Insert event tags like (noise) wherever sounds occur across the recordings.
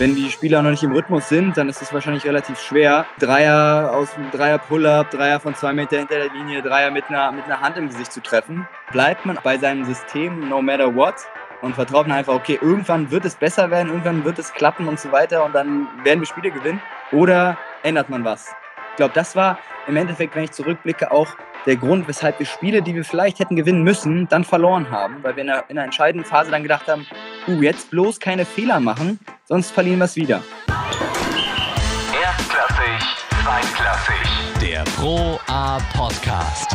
Wenn die Spieler noch nicht im Rhythmus sind, dann ist es wahrscheinlich relativ schwer. Dreier aus Dreier Pull-up, Dreier von zwei Meter hinter der Linie, Dreier mit einer, mit einer Hand im Gesicht zu treffen. Bleibt man bei seinem System no matter what und vertraut man einfach, okay, irgendwann wird es besser werden, irgendwann wird es klappen und so weiter und dann werden wir Spiele gewinnen. Oder ändert man was? Ich glaube, das war im Endeffekt, wenn ich zurückblicke, auch der Grund, weshalb wir Spiele, die wir vielleicht hätten gewinnen müssen, dann verloren haben, weil wir in einer, in einer entscheidenden Phase dann gedacht haben, uh, jetzt bloß keine Fehler machen, sonst verlieren wir es wieder. Erstklassig, zweitklassig. Der Pro A Podcast.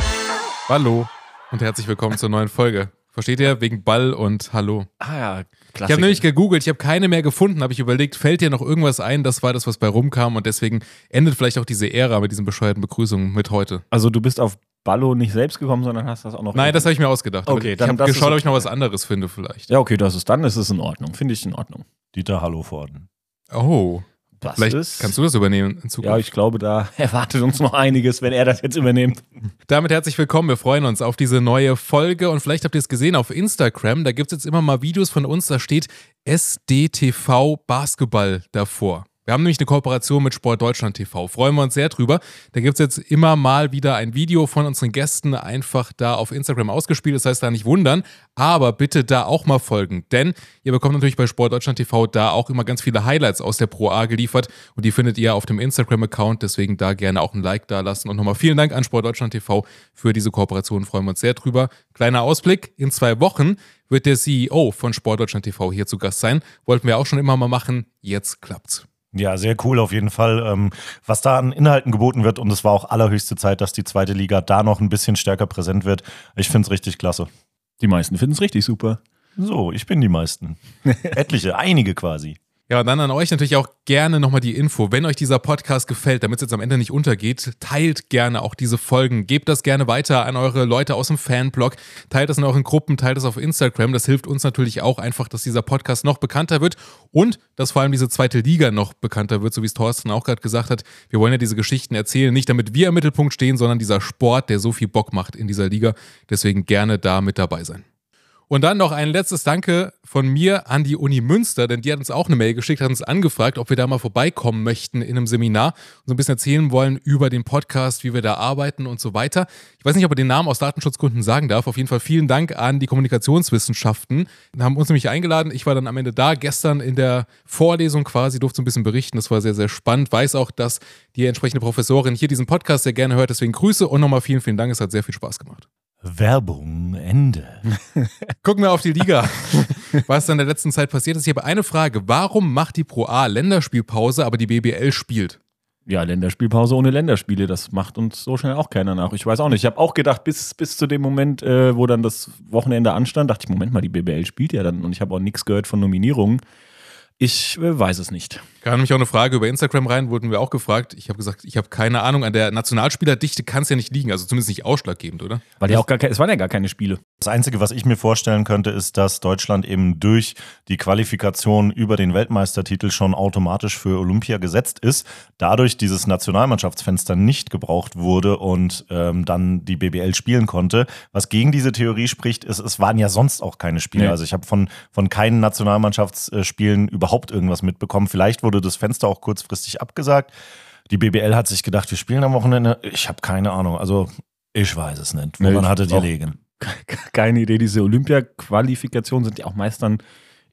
Hallo und herzlich willkommen zur neuen Folge. Versteht ihr? Wegen Ball und Hallo. Ah ja, Ich habe nämlich gegoogelt, ich habe keine mehr gefunden, habe ich überlegt, fällt dir noch irgendwas ein? Das war das, was bei rumkam und deswegen endet vielleicht auch diese Ära mit diesen bescheuerten Begrüßungen mit heute. Also du bist auf Ballo nicht selbst gekommen, sondern hast das auch noch. Nein, das habe ich mir ausgedacht. Okay, ich dann habe das ist geschaut, ob ich noch was anderes finde vielleicht. Ja, okay, das ist dann ist es in Ordnung. Finde ich in Ordnung. Dieter Hallovorden. Oh, Das vielleicht ist. kannst du das übernehmen in Zukunft. Ja, ich glaube, da (laughs) erwartet uns noch einiges, wenn er das jetzt übernimmt. Damit herzlich willkommen. Wir freuen uns auf diese neue Folge und vielleicht habt ihr es gesehen auf Instagram. Da gibt es jetzt immer mal Videos von uns, da steht SDTV Basketball davor. Wir haben nämlich eine Kooperation mit Sport Deutschland TV. Freuen wir uns sehr drüber. Da gibt es jetzt immer mal wieder ein Video von unseren Gästen einfach da auf Instagram ausgespielt. Das heißt, da nicht wundern. Aber bitte da auch mal folgen. Denn ihr bekommt natürlich bei Sport Deutschland TV da auch immer ganz viele Highlights aus der Pro A geliefert. Und die findet ihr auf dem Instagram-Account. Deswegen da gerne auch ein Like da lassen. Und nochmal vielen Dank an Sport Deutschland TV für diese Kooperation. Freuen wir uns sehr drüber. Kleiner Ausblick. In zwei Wochen wird der CEO von Sport Deutschland TV hier zu Gast sein. Wollten wir auch schon immer mal machen. Jetzt klappt's. Ja, sehr cool auf jeden Fall, ähm, was da an Inhalten geboten wird. Und es war auch allerhöchste Zeit, dass die zweite Liga da noch ein bisschen stärker präsent wird. Ich finde es richtig klasse. Die meisten finden es richtig super. So, ich bin die meisten. (laughs) Etliche, einige quasi. Ja, und dann an euch natürlich auch gerne nochmal die Info. Wenn euch dieser Podcast gefällt, damit es jetzt am Ende nicht untergeht, teilt gerne auch diese Folgen. Gebt das gerne weiter an eure Leute aus dem Fanblog. Teilt das in euren Gruppen, teilt das auf Instagram. Das hilft uns natürlich auch einfach, dass dieser Podcast noch bekannter wird und dass vor allem diese zweite Liga noch bekannter wird, so wie es Thorsten auch gerade gesagt hat. Wir wollen ja diese Geschichten erzählen, nicht damit wir im Mittelpunkt stehen, sondern dieser Sport, der so viel Bock macht in dieser Liga. Deswegen gerne da mit dabei sein. Und dann noch ein letztes Danke von mir an die Uni Münster, denn die hat uns auch eine Mail geschickt, hat uns angefragt, ob wir da mal vorbeikommen möchten in einem Seminar und so ein bisschen erzählen wollen über den Podcast, wie wir da arbeiten und so weiter. Ich weiß nicht, ob er den Namen aus Datenschutzgründen sagen darf. Auf jeden Fall vielen Dank an die Kommunikationswissenschaften. Die haben uns nämlich eingeladen. Ich war dann am Ende da, gestern in der Vorlesung quasi, durfte ein bisschen berichten. Das war sehr, sehr spannend. Weiß auch, dass die entsprechende Professorin hier diesen Podcast sehr gerne hört. Deswegen Grüße und nochmal vielen, vielen Dank. Es hat sehr viel Spaß gemacht. Werbung, Ende. (laughs) Gucken wir auf die Liga, (laughs) was in der letzten Zeit passiert ist. Ich habe eine Frage. Warum macht die Pro A Länderspielpause, aber die BBL spielt? Ja, Länderspielpause ohne Länderspiele, das macht uns so schnell auch keiner nach. Ich weiß auch nicht. Ich habe auch gedacht, bis, bis zu dem Moment, äh, wo dann das Wochenende anstand, dachte ich, Moment mal, die BBL spielt ja dann und ich habe auch nichts gehört von Nominierungen. Ich äh, weiß es nicht. Kam nämlich auch eine Frage über Instagram rein, wurden wir auch gefragt. Ich habe gesagt, ich habe keine Ahnung. An der Nationalspielerdichte kann es ja nicht liegen, also zumindest nicht ausschlaggebend, oder? Weil ja auch gar keine, es waren ja gar keine Spiele. Das Einzige, was ich mir vorstellen könnte, ist, dass Deutschland eben durch die Qualifikation über den Weltmeistertitel schon automatisch für Olympia gesetzt ist. Dadurch dieses Nationalmannschaftsfenster nicht gebraucht wurde und ähm, dann die BBL spielen konnte. Was gegen diese Theorie spricht, ist, es waren ja sonst auch keine Spiele. Nee. Also ich habe von, von keinen Nationalmannschaftsspielen überhaupt irgendwas mitbekommen. Vielleicht wurde das Fenster auch kurzfristig abgesagt. Die BBL hat sich gedacht, wir spielen am Wochenende. Ich habe keine Ahnung. Also ich weiß es nicht. Woran Nee, ihr auch- legen? (laughs) Keine Idee. Diese Olympia-Qualifikationen sind ja auch meist dann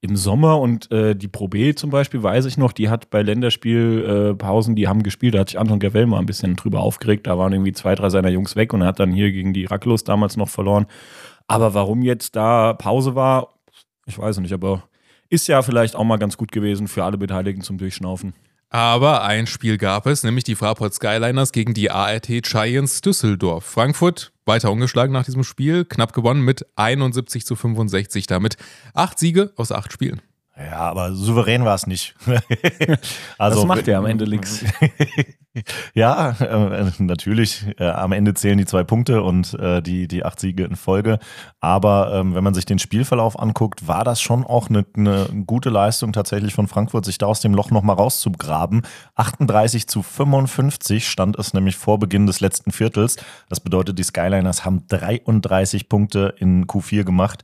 im Sommer und äh, die Pro B zum Beispiel, weiß ich noch, die hat bei Länderspielpausen, äh, die haben gespielt, da hat sich Anton Gavel mal ein bisschen drüber aufgeregt, da waren irgendwie zwei, drei seiner Jungs weg und er hat dann hier gegen die Racklos damals noch verloren. Aber warum jetzt da Pause war, ich weiß nicht, aber ist ja vielleicht auch mal ganz gut gewesen für alle Beteiligten zum Durchschnaufen. Aber ein Spiel gab es, nämlich die Fraport Skyliners gegen die ART Giants Düsseldorf. Frankfurt weiter ungeschlagen nach diesem Spiel, knapp gewonnen mit 71 zu 65, damit acht Siege aus acht Spielen. Ja, aber souverän war es nicht. (laughs) also, das macht ja am Ende nichts. (laughs) ja, äh, natürlich. Äh, am Ende zählen die zwei Punkte und äh, die, die acht Siege in Folge. Aber ähm, wenn man sich den Spielverlauf anguckt, war das schon auch eine, eine gute Leistung tatsächlich von Frankfurt, sich da aus dem Loch nochmal rauszugraben. 38 zu 55 stand es nämlich vor Beginn des letzten Viertels. Das bedeutet, die Skyliners haben 33 Punkte in Q4 gemacht.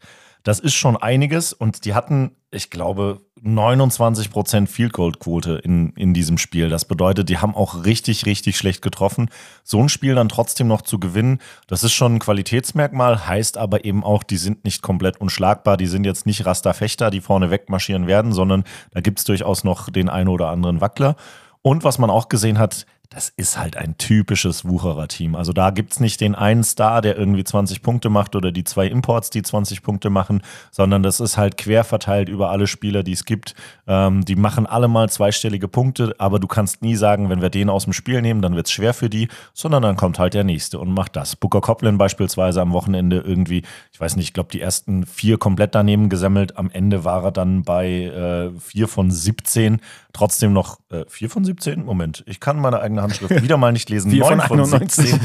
Das ist schon einiges und die hatten, ich glaube, 29% Field Goal Quote in, in diesem Spiel. Das bedeutet, die haben auch richtig, richtig schlecht getroffen. So ein Spiel dann trotzdem noch zu gewinnen, das ist schon ein Qualitätsmerkmal, heißt aber eben auch, die sind nicht komplett unschlagbar. Die sind jetzt nicht Rasterfechter, die vorne wegmarschieren werden, sondern da gibt es durchaus noch den einen oder anderen Wackler. Und was man auch gesehen hat, das ist halt ein typisches Wucherer-Team. Also da gibt es nicht den einen Star, der irgendwie 20 Punkte macht oder die zwei Imports, die 20 Punkte machen, sondern das ist halt quer verteilt über alle Spieler, die es gibt. Ähm, die machen alle mal zweistellige Punkte, aber du kannst nie sagen, wenn wir den aus dem Spiel nehmen, dann wird es schwer für die, sondern dann kommt halt der nächste und macht das. Booker Coplin beispielsweise am Wochenende irgendwie, ich weiß nicht, ich glaube die ersten vier komplett daneben gesammelt. Am Ende war er dann bei äh, vier von 17, trotzdem noch äh, vier von 17? Moment, ich kann meine eigene Handschrift wieder mal nicht lesen. 4 von 9 von 91. 17.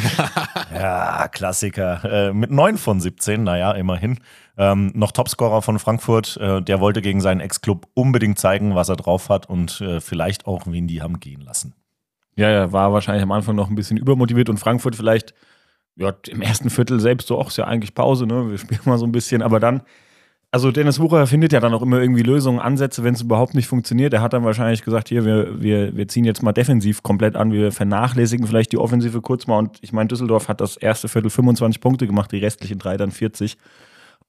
ja, Klassiker. Äh, mit 9 von 17, naja, immerhin. Ähm, noch Topscorer von Frankfurt. Äh, der wollte gegen seinen Ex-Club unbedingt zeigen, was er drauf hat und äh, vielleicht auch, wen die haben gehen lassen. Ja, ja, war wahrscheinlich am Anfang noch ein bisschen übermotiviert und Frankfurt vielleicht ja, im ersten Viertel selbst so, ach, ist ja eigentlich Pause, ne? Wir spielen mal so ein bisschen, aber dann, also Dennis Wucher findet ja dann auch immer irgendwie Lösungen, Ansätze, wenn es überhaupt nicht funktioniert. Er hat dann wahrscheinlich gesagt, hier, wir, wir, wir ziehen jetzt mal defensiv komplett an, wir vernachlässigen vielleicht die Offensive kurz mal und ich meine, Düsseldorf hat das erste Viertel 25 Punkte gemacht, die restlichen drei dann 40.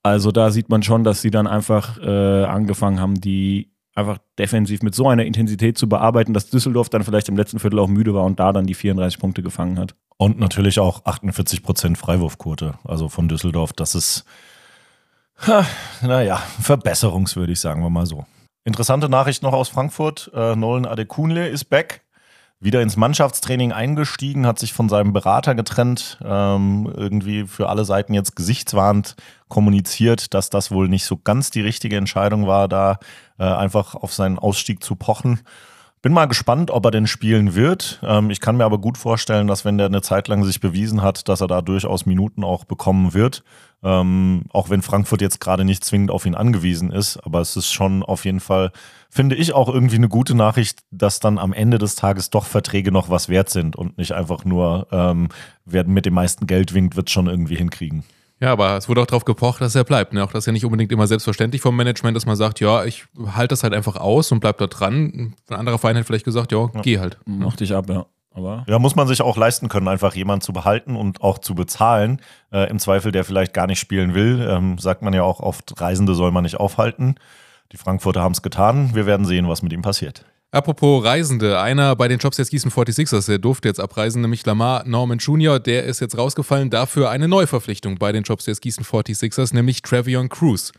Also da sieht man schon, dass sie dann einfach äh, angefangen haben, die einfach defensiv mit so einer Intensität zu bearbeiten, dass Düsseldorf dann vielleicht im letzten Viertel auch müde war und da dann die 34 Punkte gefangen hat. Und natürlich auch 48% Freiwurfquote, also von Düsseldorf. Das ist, naja, verbesserungswürdig, sagen wir mal so. Interessante Nachricht noch aus Frankfurt. Äh, Nolan Adekunle ist back. Wieder ins Mannschaftstraining eingestiegen, hat sich von seinem Berater getrennt, ähm, irgendwie für alle Seiten jetzt gesichtswahrend kommuniziert, dass das wohl nicht so ganz die richtige Entscheidung war, da äh, einfach auf seinen Ausstieg zu pochen. Bin mal gespannt, ob er denn spielen wird. Ähm, ich kann mir aber gut vorstellen, dass wenn der eine Zeit lang sich bewiesen hat, dass er da durchaus Minuten auch bekommen wird. Ähm, auch wenn Frankfurt jetzt gerade nicht zwingend auf ihn angewiesen ist. Aber es ist schon auf jeden Fall, finde ich, auch irgendwie eine gute Nachricht, dass dann am Ende des Tages doch Verträge noch was wert sind und nicht einfach nur, ähm, wer mit dem meisten Geld winkt, wird schon irgendwie hinkriegen. Ja, aber es wurde auch darauf gepocht, dass er bleibt. Ne? Auch das ist ja nicht unbedingt immer selbstverständlich vom Management, dass man sagt, ja, ich halte das halt einfach aus und bleib da dran. Ein anderer Verein hätte vielleicht gesagt, ja, geh halt. Mach dich ab, ja. Aber Ja, muss man sich auch leisten können, einfach jemanden zu behalten und auch zu bezahlen. Äh, Im Zweifel, der vielleicht gar nicht spielen will. Ähm, sagt man ja auch oft, Reisende soll man nicht aufhalten. Die Frankfurter haben es getan. Wir werden sehen, was mit ihm passiert. Apropos Reisende, einer bei den Jobs jetzt Gießen 46ers, der durfte jetzt abreisen, nämlich Lamar Norman Jr., der ist jetzt rausgefallen, dafür eine Neuverpflichtung bei den Jobs jetzt Gießen 46ers, nämlich Travion Cruz.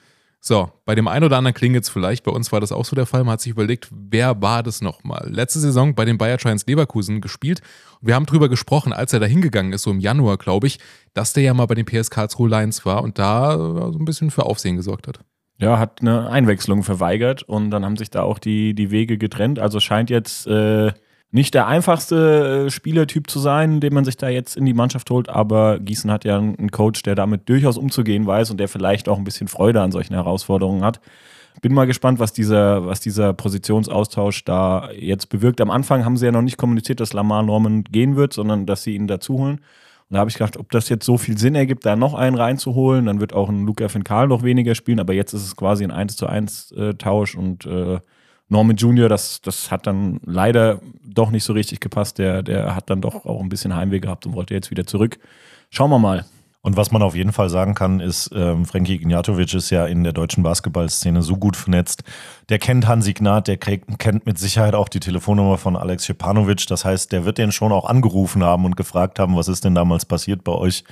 So, bei dem einen oder anderen klingelt es vielleicht, bei uns war das auch so der Fall, man hat sich überlegt, wer war das nochmal? Letzte Saison bei den Bayer Giants Leverkusen gespielt wir haben drüber gesprochen, als er da hingegangen ist, so im Januar, glaube ich, dass der ja mal bei den PS Karlsruhe Lions war und da äh, so ein bisschen für Aufsehen gesorgt hat. ja, hat eine Einwechslung verweigert und dann haben sich da auch die, die Wege getrennt. Also scheint jetzt äh, nicht der einfachste äh, Spielertyp zu sein, den man sich da jetzt in die Mannschaft holt, aber Gießen hat ja einen Coach, der damit durchaus umzugehen weiß und der vielleicht auch ein bisschen Freude an solchen Herausforderungen hat. Bin mal gespannt, was dieser, was dieser Positionsaustausch da jetzt bewirkt. Am Anfang haben sie ja noch nicht kommuniziert, dass Lamar Norman gehen wird, sondern dass sie ihn dazu holen. Und da habe ich gedacht, ob das jetzt so viel Sinn ergibt, da noch einen reinzuholen, dann wird auch ein Luca Finkal noch weniger spielen, aber jetzt ist es quasi ein 1 zu 1 äh, Tausch und äh, Norman Jr., das, das hat dann leider doch nicht so richtig gepasst. Der, der hat dann doch auch ein bisschen Heimweh gehabt und wollte jetzt wieder zurück. Schauen wir mal. Und was man auf jeden Fall sagen kann, ist, ähm, Frankie Ignatovic ist ja in der deutschen Basketballszene so gut vernetzt. Der kennt Hansi Gnad, der kriegt, kennt mit Sicherheit auch die Telefonnummer von Alex Schepanovic. Das heißt, der wird den schon auch angerufen haben und gefragt haben, was ist denn damals passiert bei euch.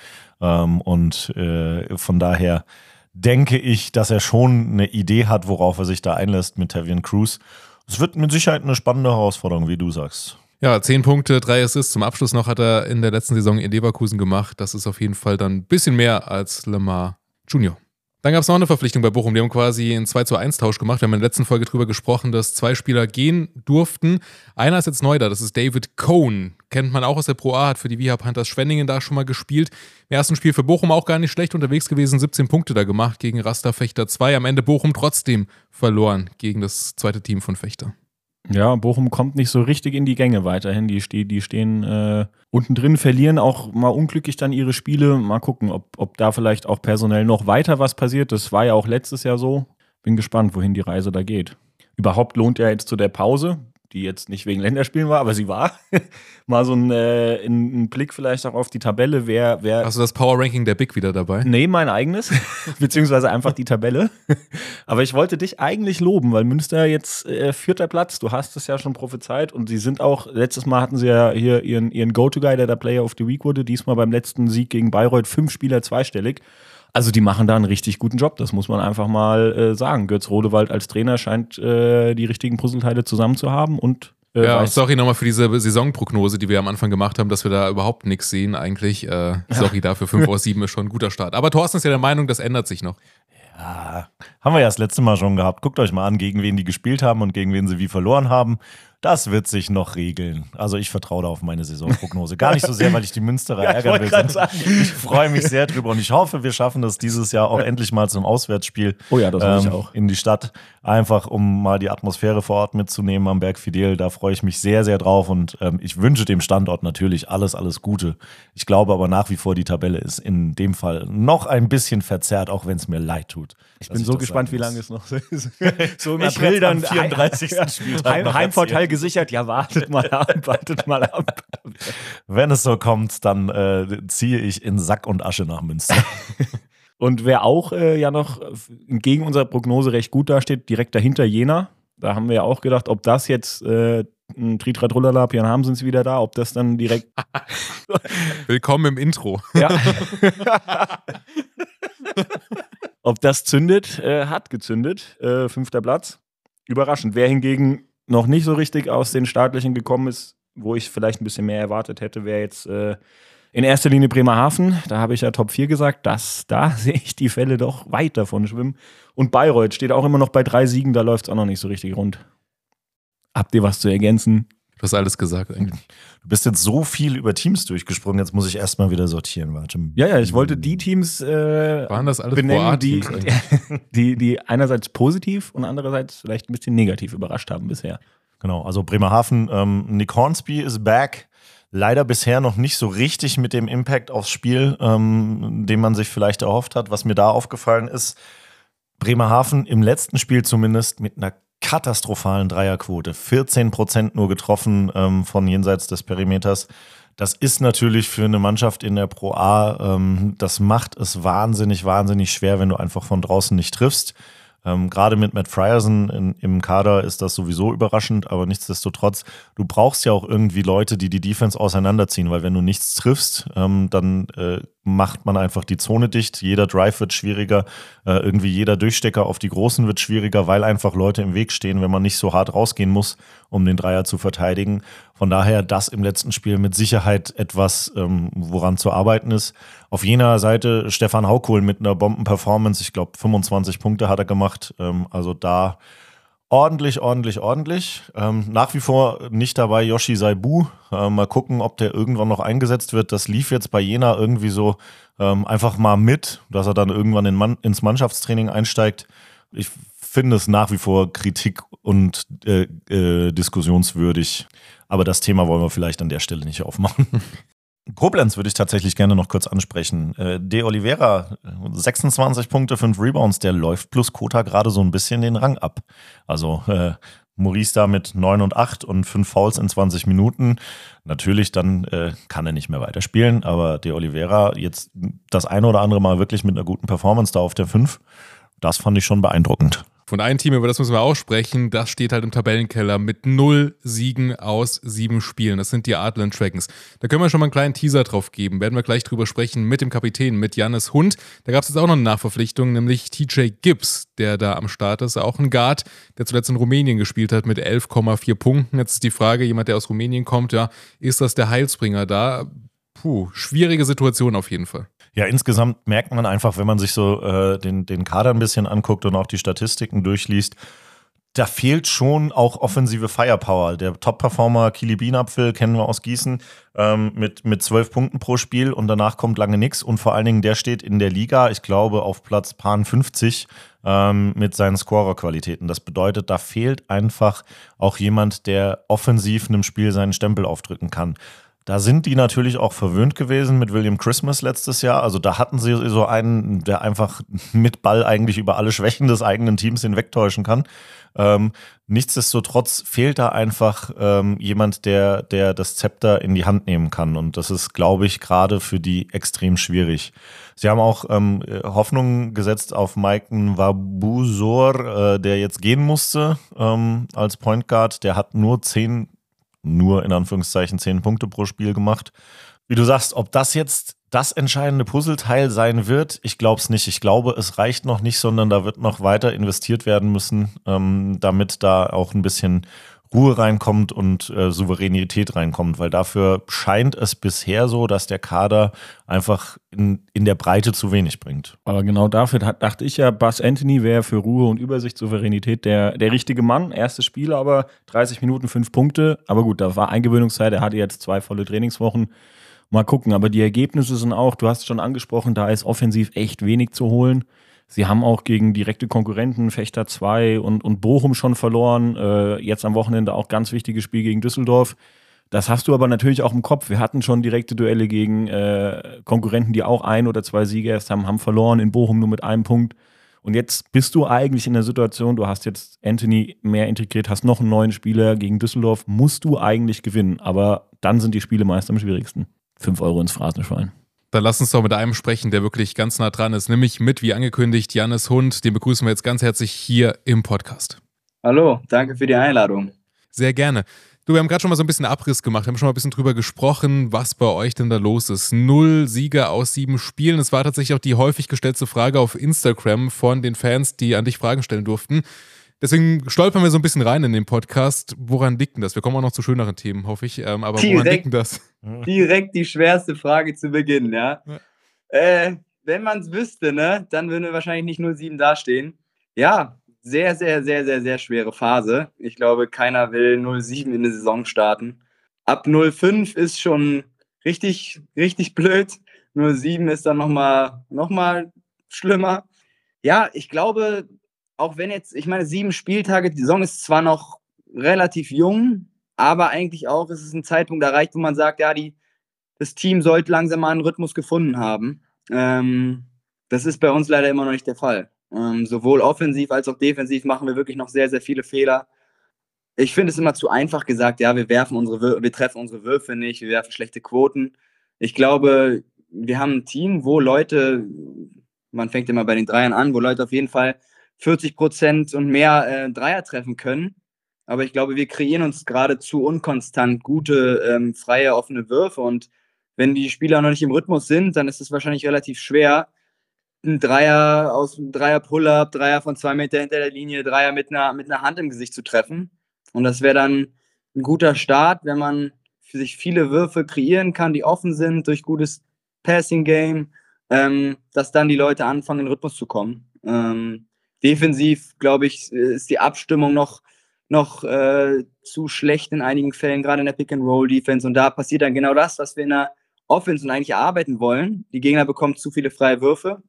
Ähm, und äh, von daher denke ich, dass er schon eine Idee hat, worauf er sich da einlässt mit Tavian Cruz. Es wird mit Sicherheit eine spannende Herausforderung, wie du sagst. Ja, 10 Punkte, 3 Assists zum Abschluss noch hat er in der letzten Saison in Leverkusen gemacht. Das ist auf jeden Fall dann ein bisschen mehr als Lamar Junior. Dann gab es noch eine Verpflichtung bei Bochum. Die haben quasi einen 2 zu 1 Tausch gemacht. Wir haben in der letzten Folge drüber gesprochen, dass zwei Spieler gehen durften. Einer ist jetzt neu da, das ist David Cohn. Kennt man auch aus der Pro A, hat für die Viha Panthers Schwenningen da schon mal gespielt. Im ersten Spiel für Bochum auch gar nicht schlecht unterwegs gewesen, 17 Punkte da gemacht gegen Rasta Fechter 2. Am Ende Bochum trotzdem verloren gegen das zweite Team von Fechter. Ja, Bochum kommt nicht so richtig in die Gänge weiterhin. Die, ste die stehen äh, unten drin, verlieren auch mal unglücklich dann ihre Spiele. Mal gucken, ob, ob da vielleicht auch personell noch weiter was passiert. Das war ja auch letztes Jahr so. Bin gespannt, wohin die Reise da geht. Überhaupt lohnt ja jetzt zu der Pause, die jetzt nicht wegen Länderspielen war, aber sie war, (laughs) mal so ein, äh, ein Blick vielleicht auch auf die Tabelle, wer, wer Hast du das Power Ranking der Big wieder dabei? Nee, mein eigenes, (laughs) beziehungsweise einfach die Tabelle. (laughs) Aber ich wollte dich eigentlich loben, weil Münster jetzt äh, vierter Platz, du hast es ja schon prophezeit und sie sind auch, letztes Mal hatten sie ja hier ihren, ihren Go-To-Guy, der der Player of the Week wurde, diesmal beim letzten Sieg gegen Bayreuth fünf Spieler zweistellig. Also die machen da einen richtig guten Job, das muss man einfach mal äh, sagen. Götz Rodewald als Trainer scheint äh, die richtigen Puzzleteile zusammen zu haben und äh, Ja, weiß- sorry nochmal für diese Saisonprognose, die wir am Anfang gemacht haben, dass wir da überhaupt nichts sehen eigentlich. Äh, sorry dafür, 5 aus 7 ist schon ein guter Start. Aber Thorsten ist ja der Meinung, das ändert sich noch. Ja, haben wir ja das letzte Mal schon gehabt. Guckt euch mal an, gegen wen die gespielt haben und gegen wen sie wie verloren haben. Das wird sich noch regeln. Also ich vertraue da auf meine Saisonprognose. Gar nicht so sehr, weil ich die Münsterer (laughs) Ja, ich ärgern will. Ich freue mich sehr drüber und ich hoffe, wir schaffen das dieses Jahr auch endlich mal zum Auswärtsspiel. ähm, Oh ja, das hoffe ich auch. In die Stadt. Einfach, um mal die Atmosphäre vor Ort mitzunehmen am Berg Fidel. Da freue ich mich sehr, sehr drauf und ähm, ich wünsche dem Standort natürlich alles, alles Gute. Ich glaube aber nach wie vor, die Tabelle ist in dem Fall noch ein bisschen verzerrt, auch wenn es mir leid tut. Ich bin so gespannt, wie lange es noch so ist. (laughs) So im Ich April dann am 34. (laughs) Spieltag Heim, Heimvorteil gesichert. Ja, wartet mal ab, (laughs) wartet mal ab. Wenn es so kommt, dann äh, ziehe ich in Sack und Asche nach Münster. Und wer auch äh, ja noch entgegen unserer Prognose recht gut dasteht, direkt dahinter Jena. Da haben wir ja auch gedacht, ob das jetzt äh, ein Tritrat-Rullala, Pian haben sind sie wieder da, ob das dann direkt. Willkommen im Intro. ja. Ob das zündet, äh, hat gezündet. Äh, fünfter Platz. Überraschend. Wer hingegen noch nicht so richtig aus den staatlichen gekommen ist, wo ich vielleicht ein bisschen mehr erwartet hätte, wäre jetzt äh, in erster Linie Bremerhaven. Da habe ich ja Top 4 gesagt. Das, da (laughs) sehe ich die Fälle doch weit davon schwimmen. Und Bayreuth steht auch immer noch bei drei Siegen, da läuft es auch noch nicht so richtig rund. Habt ihr was zu ergänzen? Du hast alles gesagt eigentlich. Du bist jetzt so viel über Teams durchgesprungen, jetzt muss ich erstmal wieder sortieren. Warte. Ja, ja, ich wollte die Teams äh, Waren das alles benennen, die, (laughs) die, die einerseits positiv und andererseits vielleicht ein bisschen negativ überrascht haben bisher. Genau, also Bremerhaven, ähm, Nick Hornsby ist back. Leider bisher noch nicht so richtig mit dem Impact aufs Spiel, ähm, den man sich vielleicht erhofft hat. Was mir da aufgefallen ist, Bremerhaven im letzten Spiel zumindest mit einer katastrophalen Dreierquote. 14 Prozent nur getroffen ähm, von jenseits des Perimeters. Das ist natürlich für eine Mannschaft in der Pro A, ähm, das macht es wahnsinnig, wahnsinnig schwer, wenn du einfach von draußen nicht triffst. Ähm, Gerade mit Matt Frierson in, im Kader ist das sowieso überraschend, aber nichtsdestotrotz, du brauchst ja auch irgendwie Leute, die die Defense auseinanderziehen, weil wenn du nichts triffst, ähm, dann äh, macht man einfach die Zone dicht. Jeder Drive wird schwieriger, äh, irgendwie jeder Durchstecker auf die Großen wird schwieriger, weil einfach Leute im Weg stehen, wenn man nicht so hart rausgehen muss, um den Dreier zu verteidigen. Von daher das im letzten Spiel mit Sicherheit etwas, ähm, woran zu arbeiten ist. Auf jener Seite Stefan Haukohl mit einer Bombenperformance. Ich glaube, 25 Punkte hat er gemacht. Ähm, also da ordentlich, ordentlich, ordentlich. Ähm, nach wie vor nicht dabei Yoshi Saibu. Ähm, mal gucken, ob der irgendwann noch eingesetzt wird. Das lief jetzt bei Jena irgendwie so ähm, einfach mal mit, dass er dann irgendwann in Mann, ins Mannschaftstraining einsteigt. Ich finde es nach wie vor Kritik und äh, äh, diskussionswürdig. Aber das Thema wollen wir vielleicht an der Stelle nicht aufmachen. (laughs) Koblenz würde ich tatsächlich gerne noch kurz ansprechen. Äh, De Oliveira, 26 Punkte, 5 Rebounds, der läuft plus Kota gerade so ein bisschen den Rang ab. Also äh, Maurice da mit 9 und 8 und 5 Fouls in 20 Minuten. Natürlich, dann äh, kann er nicht mehr weiterspielen, aber De Oliveira jetzt das eine oder andere Mal wirklich mit einer guten Performance da auf der 5. Das fand ich schon beeindruckend. Von einem Team, über das müssen wir auch sprechen, das steht halt im Tabellenkeller mit null Siegen aus sieben Spielen. Das sind die Adland Dragons. Da können wir schon mal einen kleinen Teaser drauf geben. Werden wir gleich drüber sprechen mit dem Kapitän, mit Jannis Hund. Da gab es jetzt auch noch eine Nachverpflichtung, nämlich TJ Gibbs, der da am Start ist. Auch ein Guard, der zuletzt in Rumänien gespielt hat mit 11,4 Punkten. Jetzt ist die Frage, jemand, der aus Rumänien kommt, ja, ist das der Heilsbringer da? Puh, schwierige Situation auf jeden Fall. Ja, insgesamt merkt man einfach, wenn man sich so äh, den, den Kader ein bisschen anguckt und auch die Statistiken durchliest, da fehlt schon auch offensive Firepower. Der Top-Performer Kili Bienapfel kennen wir aus Gießen ähm, mit, mit 12 Punkten pro Spiel und danach kommt lange nichts. Und vor allen Dingen, der steht in der Liga, ich glaube, auf Platz Pan 50 ähm, mit seinen Scorer-Qualitäten. Das bedeutet, da fehlt einfach auch jemand, der offensiv einem Spiel seinen Stempel aufdrücken kann. Da sind die natürlich auch verwöhnt gewesen mit William Christmas letztes Jahr. Also da hatten sie so einen, der einfach mit Ball eigentlich über alle Schwächen des eigenen Teams hinwegtäuschen kann. Ähm, nichtsdestotrotz fehlt da einfach ähm, jemand, der, der das Zepter in die Hand nehmen kann. Und das ist, glaube ich, gerade für die extrem schwierig. Sie haben auch ähm, Hoffnung gesetzt auf Maiken Wabusor, äh, der jetzt gehen musste ähm, als Point Guard. Der hat nur zehn nur in Anführungszeichen zehn Punkte pro Spiel gemacht. Wie du sagst, ob das jetzt das entscheidende Puzzleteil sein wird, ich glaube es nicht. Ich glaube, es reicht noch nicht, sondern da wird noch weiter investiert werden müssen, ähm, damit da auch ein bisschen Ruhe reinkommt und äh, Souveränität reinkommt, weil dafür scheint es bisher so, dass der Kader einfach in, in der Breite zu wenig bringt. Aber genau dafür dachte ich ja, Buzz Anthony wäre für Ruhe und Übersicht, Souveränität der, der richtige Mann. Erstes Spiel aber 30 Minuten, fünf Punkte. Aber gut, da war Eingewöhnungszeit, er hatte jetzt zwei volle Trainingswochen. Mal gucken, aber die Ergebnisse sind auch, du hast es schon angesprochen, da ist offensiv echt wenig zu holen. Sie haben auch gegen direkte Konkurrenten, Fechter 2 und, und Bochum schon verloren. Äh, jetzt am Wochenende auch ganz wichtiges Spiel gegen Düsseldorf. Das hast du aber natürlich auch im Kopf. Wir hatten schon direkte Duelle gegen äh, Konkurrenten, die auch ein oder zwei Siege erst haben, haben verloren. In Bochum nur mit einem Punkt. Und jetzt bist du eigentlich in der Situation, du hast jetzt Anthony mehr integriert, hast noch einen neuen Spieler gegen Düsseldorf, musst du eigentlich gewinnen. Aber dann sind die Spiele meist am schwierigsten. Fünf Euro ins Phrasenschwein. Dann lass uns doch mit einem sprechen, der wirklich ganz nah dran ist, nämlich mit, wie angekündigt, Jannis Hund. Den begrüßen wir jetzt ganz herzlich hier im Podcast. Hallo, danke für die Einladung. Sehr gerne. Du, wir haben gerade schon mal so ein bisschen Abriss gemacht, wir haben schon mal ein bisschen drüber gesprochen, was bei euch denn da los ist. Null Sieger aus sieben Spielen. Es war tatsächlich auch die häufig gestellte Frage auf Instagram von den Fans, die an dich Fragen stellen durften. Deswegen stolpern wir so ein bisschen rein in den Podcast. Woran liegt denn das? Wir kommen auch noch zu schöneren Themen, hoffe ich. Ähm, aber direkt, woran liegt denn das? (laughs) Direkt die schwerste Frage zu Beginn, ja. ja. Äh, wenn man es wüsste, ne, dann würden wir wahrscheinlich nicht nur sieben dastehen. Ja, sehr, sehr, sehr, sehr, sehr schwere Phase. Ich glaube, keiner will 07 in der Saison starten. Ab 05 ist schon richtig, richtig blöd. 07 ist dann nochmal noch mal schlimmer. Ja, ich glaube, auch wenn jetzt, ich meine, sieben Spieltage, die Saison ist zwar noch relativ jung, aber eigentlich auch ist es ein Zeitpunkt erreicht, wo man sagt, ja, die, das Team sollte langsam mal einen Rhythmus gefunden haben. Ähm, das ist bei uns leider immer noch nicht der Fall. Ähm, sowohl offensiv als auch defensiv machen wir wirklich noch sehr, sehr viele Fehler. Ich finde es immer zu einfach gesagt, ja, wir werfen unsere, wir treffen unsere Würfe nicht, wir werfen schlechte Quoten. Ich glaube, wir haben ein Team, wo Leute, man fängt immer bei den Dreiern an, wo Leute auf jeden Fall 40 Prozent und mehr äh, Dreier treffen können. Aber ich glaube, wir kreieren uns gerade zu unkonstant gute, ähm, freie, offene Würfe. Und wenn die Spieler noch nicht im Rhythmus sind, dann ist es wahrscheinlich relativ schwer, ein Dreier aus einem Dreier Pull-up, Dreier von zwei Meter hinter der Linie, Dreier mit einer, mit einer Hand im Gesicht zu treffen. Und das wäre dann ein guter Start, wenn man für sich viele Würfe kreieren kann, die offen sind durch gutes Passing-Game, ähm, dass dann die Leute anfangen, in den Rhythmus zu kommen. Ähm, Defensiv, glaube ich, ist die Abstimmung noch, noch äh, zu schlecht in einigen Fällen, gerade in der Pick-and-Roll-Defense. Und da passiert dann genau das, was wir in der Offense und eigentlich erarbeiten wollen. Die Gegner bekommen zu viele freie Würfe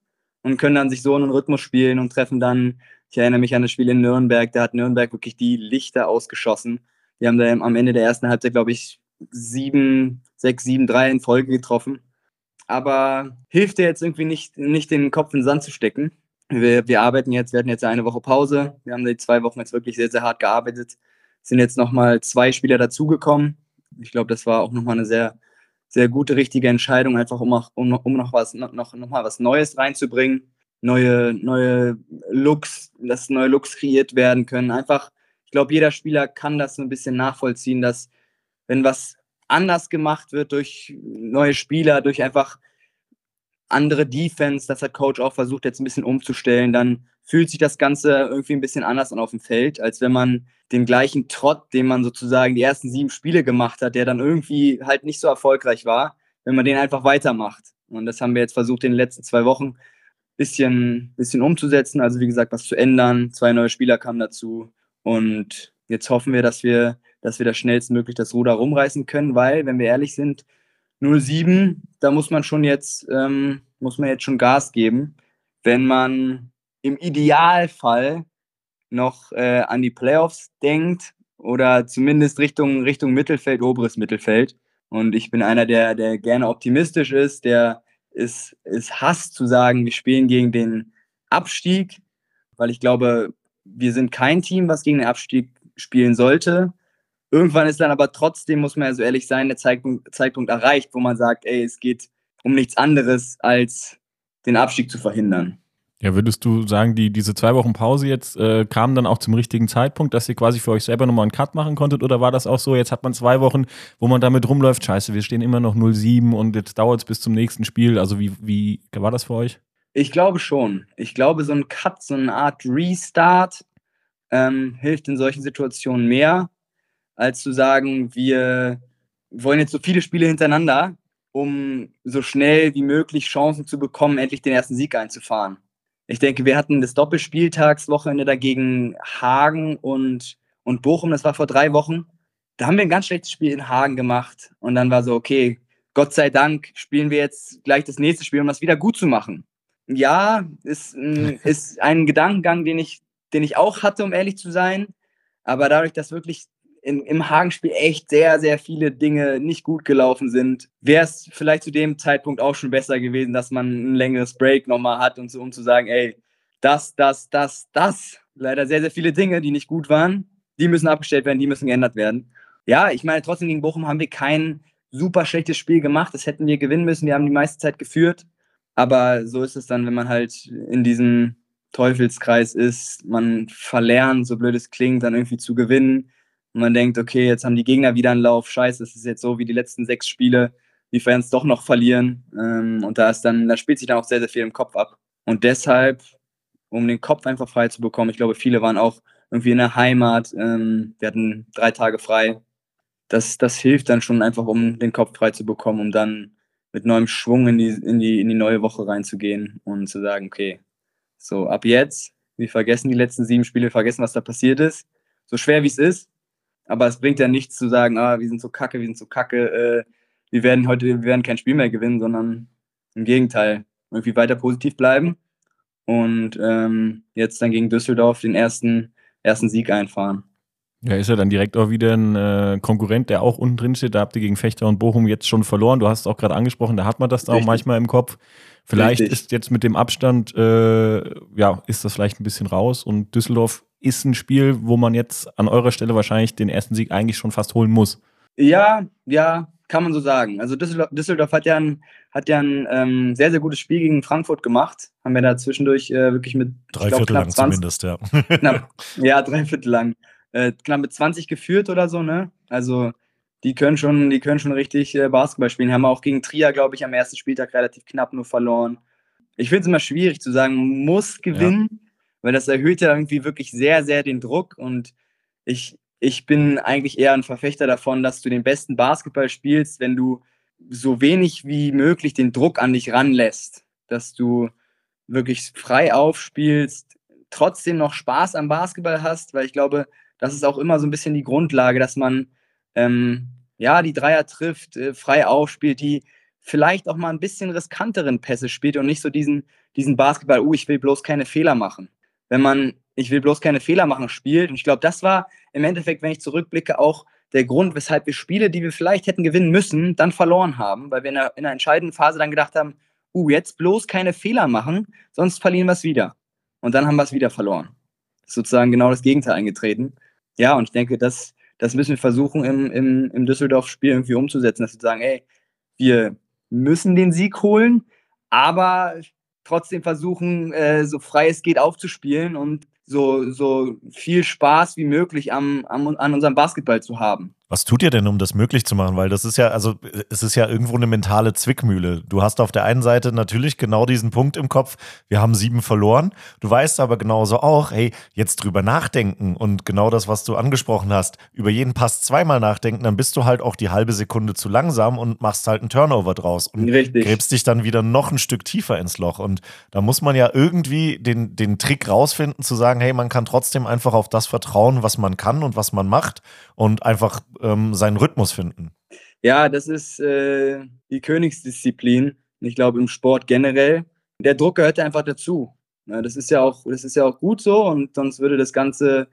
und können dann sich so in einen Rhythmus spielen und treffen dann, ich erinnere mich an das Spiel in Nürnberg, da hat Nürnberg wirklich die Lichter ausgeschossen. Die haben da am Ende der ersten Halbzeit, glaube ich, sieben, sechs, sieben, drei in Folge getroffen. Aber hilft dir jetzt irgendwie nicht, nicht den Kopf in den Sand zu stecken wir, wir arbeiten jetzt, wir hatten jetzt eine Woche Pause. Wir haben die zwei Wochen jetzt wirklich sehr, sehr hart gearbeitet. Sind jetzt nochmal zwei Spieler dazugekommen. Ich glaube, das war auch nochmal eine sehr, sehr gute, richtige Entscheidung, einfach um, um, um noch, was, noch, noch mal was Neues reinzubringen. Neue, neue Looks, dass neue Looks kreiert werden können. Einfach, ich glaube, jeder Spieler kann das so ein bisschen nachvollziehen, dass wenn was anders gemacht wird durch neue Spieler, durch einfach andere Defense, das hat Coach auch versucht jetzt ein bisschen umzustellen, dann fühlt sich das Ganze irgendwie ein bisschen anders an auf dem Feld, als wenn man den gleichen Trott, den man sozusagen die ersten sieben Spiele gemacht hat, der dann irgendwie halt nicht so erfolgreich war, wenn man den einfach weitermacht. Und das haben wir jetzt versucht in den letzten zwei Wochen bisschen, bisschen umzusetzen, also wie gesagt, was zu ändern. Zwei neue Spieler kamen dazu und jetzt hoffen wir, dass wir, dass wir das schnellstmöglich das Ruder rumreißen können, weil, wenn wir ehrlich sind, 07, da muss man schon jetzt, ähm, muss man jetzt schon Gas geben, wenn man im Idealfall noch äh, an die Playoffs denkt oder zumindest Richtung, Richtung Mittelfeld, oberes Mittelfeld. Und ich bin einer, der, der gerne optimistisch ist, der es, es hasst zu sagen, wir spielen gegen den Abstieg, weil ich glaube, wir sind kein Team, was gegen den Abstieg spielen sollte. Irgendwann ist dann aber trotzdem, muss man ja so ehrlich sein, der Zeitpunkt, Zeitpunkt erreicht, wo man sagt, ey, es geht um nichts anderes, als den Abstieg zu verhindern. Ja, würdest du sagen, die, diese zwei Wochen Pause jetzt äh, kamen dann auch zum richtigen Zeitpunkt, dass ihr quasi für euch selber nochmal einen Cut machen konntet? Oder war das auch so, jetzt hat man zwei Wochen, wo man damit rumläuft, scheiße, wir stehen immer noch 0-7 und jetzt dauert es bis zum nächsten Spiel. Also wie, wie war das für euch? Ich glaube schon. Ich glaube, so ein Cut, so eine Art Restart ähm, hilft in solchen Situationen mehr, als zu sagen, wir wollen jetzt so viele Spiele hintereinander, um so schnell wie möglich Chancen zu bekommen, endlich den ersten Sieg einzufahren. Ich denke, wir hatten das Doppelspieltagswochenende dagegen Hagen und, und Bochum, das war vor drei Wochen. Da haben wir ein ganz schlechtes Spiel in Hagen gemacht. Und dann war so, okay, Gott sei Dank spielen wir jetzt gleich das nächste Spiel, um das wieder gut zu machen ja, ist, (laughs) ist ein Gedankengang, den ich, den ich auch hatte, um ehrlich zu sein. Aber dadurch, dass wirklich in, im Hagenspiel echt sehr, sehr viele Dinge nicht gut gelaufen sind, wäre es vielleicht zu dem Zeitpunkt auch schon besser gewesen, dass man ein längeres Break nochmal hat, und so, um zu sagen, ey, das, das, das, das, leider sehr, sehr viele Dinge, die nicht gut waren, die müssen abgestellt werden, die müssen geändert werden. Ja, ich meine, trotzdem gegen Bochum haben wir kein super schlechtes Spiel gemacht. Das hätten wir gewinnen müssen. Wir haben die meiste Zeit geführt. Aber so ist es dann, wenn man halt in diesem Teufelskreis ist. Man verlernt, so blöd es klingt, dann irgendwie zu gewinnen. Und man denkt, okay, jetzt haben die Gegner wieder einen Lauf. Scheiße, es ist jetzt so wie die letzten sechs Spiele. Die es doch noch verlieren. Ähm, und da ist dann, da spielt sich dann auch sehr, sehr viel im Kopf ab. Und deshalb, um den Kopf einfach frei zu bekommen, ich glaube, viele waren auch irgendwie in der Heimat. Ähm, wir hatten drei Tage frei. Das, das hilft dann schon einfach, um den Kopf frei zu bekommen, um dann mit neuem Schwung in die, in die, in die neue Woche reinzugehen und zu sagen, okay, so ab jetzt, wir vergessen die letzten sieben Spiele, vergessen, was da passiert ist. So schwer wie es ist, aber es bringt ja nichts zu sagen, ah, wir sind so kacke, wir sind so kacke, äh, wir werden heute, wir werden kein Spiel mehr gewinnen, sondern im Gegenteil, irgendwie weiter positiv bleiben und ähm, jetzt dann gegen Düsseldorf den ersten, ersten Sieg einfahren. Ja, ist ja dann direkt auch wieder ein äh, Konkurrent, der auch unten drin steht. Da habt ihr gegen Fechter und Bochum jetzt schon verloren. Du hast es auch gerade angesprochen, da hat man das da auch manchmal im Kopf. Vielleicht Richtig. ist jetzt mit dem Abstand, äh, ja, ist das vielleicht ein bisschen raus. Und Düsseldorf ist ein Spiel, wo man jetzt an eurer Stelle wahrscheinlich den ersten Sieg eigentlich schon fast holen muss. Ja, ja, kann man so sagen. Also Düsseldorf, Düsseldorf hat ja ein, hat ja ein ähm, sehr, sehr gutes Spiel gegen Frankfurt gemacht. Haben wir da zwischendurch äh, wirklich mit drei Viertel lang 20, zumindest, ja. Knapp, (laughs) ja, drei Viertel lang äh, knapp mit 20 geführt oder so, ne? Also die können schon, die können schon richtig äh, Basketball spielen. Haben auch gegen Trier, glaube ich, am ersten Spieltag relativ knapp nur verloren. Ich finde es immer schwierig zu sagen, muss gewinnen, ja. Weil das erhöht ja irgendwie wirklich sehr, sehr den Druck. Und ich, ich bin eigentlich eher ein Verfechter davon, dass du den besten Basketball spielst, wenn du so wenig wie möglich den Druck an dich ranlässt. Dass du wirklich frei aufspielst, trotzdem noch Spaß am Basketball hast, weil ich glaube, das ist auch immer so ein bisschen die Grundlage, dass man ähm, ja die Dreier trifft, äh, frei aufspielt, die vielleicht auch mal ein bisschen riskanteren Pässe spielt und nicht so diesen, diesen Basketball, oh, ich will bloß keine Fehler machen. Wenn man, ich will bloß keine Fehler machen, spielt. Und ich glaube, das war im Endeffekt, wenn ich zurückblicke, auch der Grund, weshalb wir Spiele, die wir vielleicht hätten gewinnen müssen, dann verloren haben, weil wir in einer, in einer entscheidenden Phase dann gedacht haben, uh, jetzt bloß keine Fehler machen, sonst verlieren wir es wieder. Und dann haben wir es wieder verloren. Sozusagen genau das Gegenteil eingetreten ja, und ich denke, das, das müssen wir versuchen, im, im, im Düsseldorf-Spiel irgendwie umzusetzen, dass wir sagen, ey, wir müssen den Sieg holen, aber trotzdem versuchen, äh, so frei es geht aufzuspielen und so, so viel Spaß wie möglich am, am, an unserem Basketball zu haben. Was tut ihr denn, um das möglich zu machen? Weil das ist ja, also es ist ja irgendwo eine mentale Zwickmühle. Du hast auf der einen Seite natürlich genau diesen Punkt im Kopf, wir haben sieben verloren. Du weißt aber genauso auch, hey, jetzt drüber nachdenken und genau das, was du angesprochen hast, über jeden Pass zweimal nachdenken, dann bist du halt auch die halbe Sekunde zu langsam und machst halt einen Turnover draus und Richtig. gräbst dich dann wieder noch ein Stück tiefer ins Loch. Und da muss man ja irgendwie den, den Trick rausfinden, zu sagen, hey, man kann trotzdem einfach auf das vertrauen, was man kann und was man macht und einfach ähm, seinen Rhythmus finden. Ja, das ist äh, die Königsdisziplin. Ich glaube, im Sport generell. Der Druck gehört einfach dazu. Ja, das, ist ja auch, das ist ja auch gut so und sonst würde das Ganze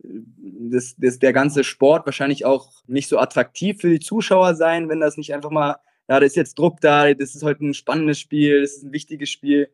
das, das, der ganze Sport wahrscheinlich auch nicht so attraktiv für die Zuschauer sein, wenn das nicht einfach mal, ja, da ist jetzt Druck da, das ist heute ein spannendes Spiel, das ist ein wichtiges Spiel.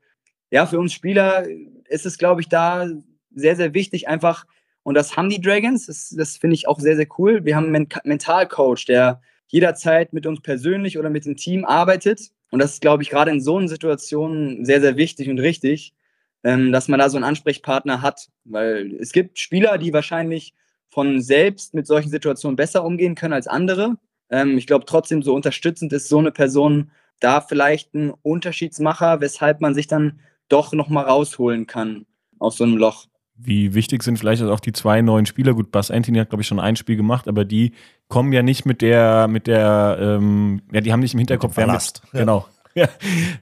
Ja, für uns Spieler ist es, glaube ich, da sehr, sehr wichtig, einfach, und das haben die Dragons, das, das finde ich auch sehr, sehr cool. Wir haben einen Mentalcoach, der jederzeit mit uns persönlich oder mit dem Team arbeitet. Und das ist, glaube ich, gerade in so einer Situation sehr, sehr wichtig und richtig, ähm, dass man da so einen Ansprechpartner hat. Weil es gibt Spieler, die wahrscheinlich von selbst mit solchen Situationen besser umgehen können als andere. Ähm, ich glaube trotzdem, so unterstützend ist so eine Person da vielleicht ein Unterschiedsmacher, weshalb man sich dann doch nochmal rausholen kann aus so einem Loch. Wie wichtig sind vielleicht auch die zwei neuen Spieler? Gut, Buzz Anthony hat, glaube ich, schon ein Spiel gemacht, aber die kommen ja nicht mit der, mit der, ähm, ja, die haben nicht im Hinterkopf, mit, ja. genau. (laughs) Ja,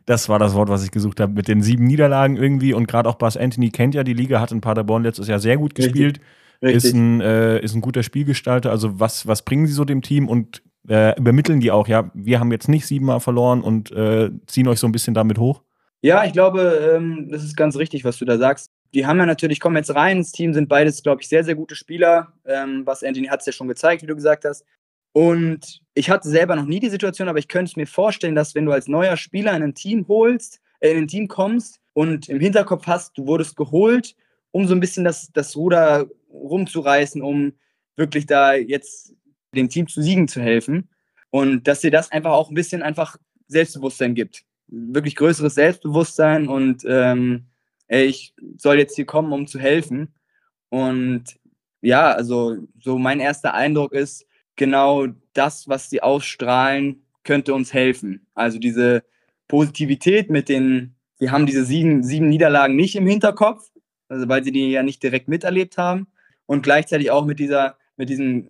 das war das Wort, was ich gesucht habe. Mit den sieben Niederlagen irgendwie und gerade auch Buzz Anthony kennt ja die Liga, hat in Paderborn letztes Jahr sehr gut gespielt, Richtig. Ist, ein, äh, ist ein guter Spielgestalter. Also was, was bringen sie so dem Team und äh, übermitteln die auch, ja, wir haben jetzt nicht siebenmal verloren und äh, ziehen euch so ein bisschen damit hoch? Ja, ich glaube, ähm, das ist ganz richtig, was du da sagst. Die haben ja natürlich, kommen jetzt rein ins Team, sind beides, glaube ich, sehr, sehr gute Spieler. Ähm, was Anthony hat es ja schon gezeigt, wie du gesagt hast. Und ich hatte selber noch nie die Situation, aber ich könnte mir vorstellen, dass wenn du als neuer Spieler in ein Team holst, äh, in ein Team kommst und im Hinterkopf hast, du wurdest geholt, um so ein bisschen das, das Ruder rumzureißen, um wirklich da jetzt dem Team zu Siegen zu helfen. Und dass dir das einfach auch ein bisschen einfach Selbstbewusstsein gibt. Wirklich größeres Selbstbewusstsein und ähm, ey, ich soll jetzt hier kommen, um zu helfen. Und ja, also so mein erster Eindruck ist, genau das, was sie ausstrahlen, könnte uns helfen. Also diese Positivität mit den, wir haben diese sieben, sieben Niederlagen nicht im Hinterkopf, also weil sie die ja nicht direkt miterlebt haben. Und gleichzeitig auch mit dieser, mit diesem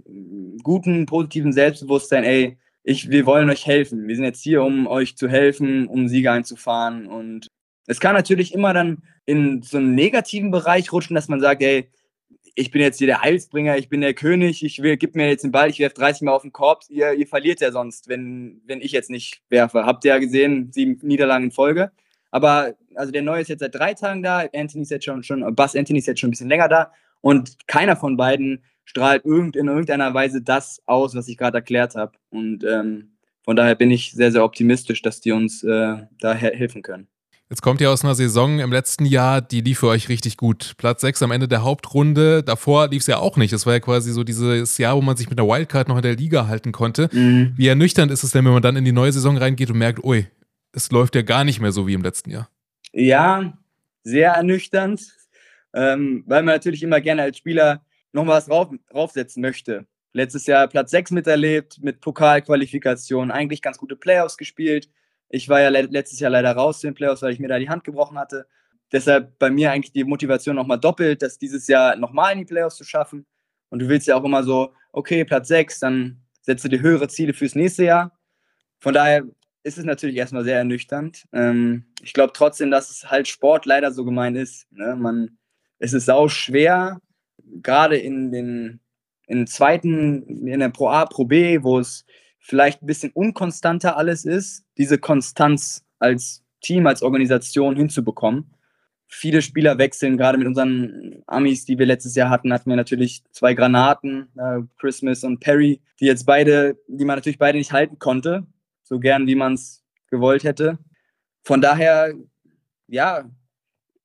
guten, positiven Selbstbewusstsein, ey, ich, wir wollen euch helfen. Wir sind jetzt hier, um euch zu helfen, um Siege einzufahren. Und es kann natürlich immer dann in so einen negativen Bereich rutschen, dass man sagt, ey, ich bin jetzt hier der Heilsbringer, ich bin der König, ich will, gib mir jetzt den Ball, ich werfe 30 Mal auf den Korb, ihr, ihr verliert ja sonst, wenn, wenn ich jetzt nicht werfe. Habt ihr ja gesehen, sieben Niederlagen in Folge. Aber also der Neue ist jetzt seit drei Tagen da, Anthony ist jetzt schon, schon Bass Anthony ist jetzt schon ein bisschen länger da und keiner von beiden strahlt irgend, in irgendeiner Weise das aus, was ich gerade erklärt habe. Und ähm, von daher bin ich sehr, sehr optimistisch, dass die uns äh, da he helfen können. Jetzt kommt ihr aus einer Saison im letzten Jahr, die lief für euch richtig gut. Platz 6 am Ende der Hauptrunde. Davor lief es ja auch nicht. Das war ja quasi so dieses Jahr, wo man sich mit der Wildcard noch in der Liga halten konnte. Mhm. Wie ernüchternd ist es denn, wenn man dann in die neue Saison reingeht und merkt, ui, es läuft ja gar nicht mehr so wie im letzten Jahr? Ja, sehr ernüchternd, ähm, weil man natürlich immer gerne als Spieler noch was drauf, draufsetzen möchte. Letztes Jahr Platz 6 miterlebt, mit Pokalqualifikation, eigentlich ganz gute Playoffs gespielt. Ich war ja le letztes Jahr leider raus zu den Playoffs, weil ich mir da die Hand gebrochen hatte. Deshalb bei mir eigentlich die Motivation nochmal doppelt, das dieses Jahr nochmal in die Playoffs zu schaffen. Und du willst ja auch immer so, okay, Platz 6, dann setzt du dir höhere Ziele fürs nächste Jahr. Von daher ist es natürlich erstmal sehr ernüchternd. Ähm, ich glaube trotzdem, dass es halt Sport leider so gemein ist. Ne? Man, es ist sau schwer, gerade in den in zweiten, in der Pro A, Pro B, wo es vielleicht ein bisschen unkonstanter alles ist, diese Konstanz als Team, als Organisation hinzubekommen. Viele Spieler wechseln, gerade mit unseren Amis, die wir letztes Jahr hatten, hatten wir natürlich zwei Granaten, äh, Christmas und Perry, die jetzt beide, die man natürlich beide nicht halten konnte, so gern wie man es gewollt hätte. Von daher, ja,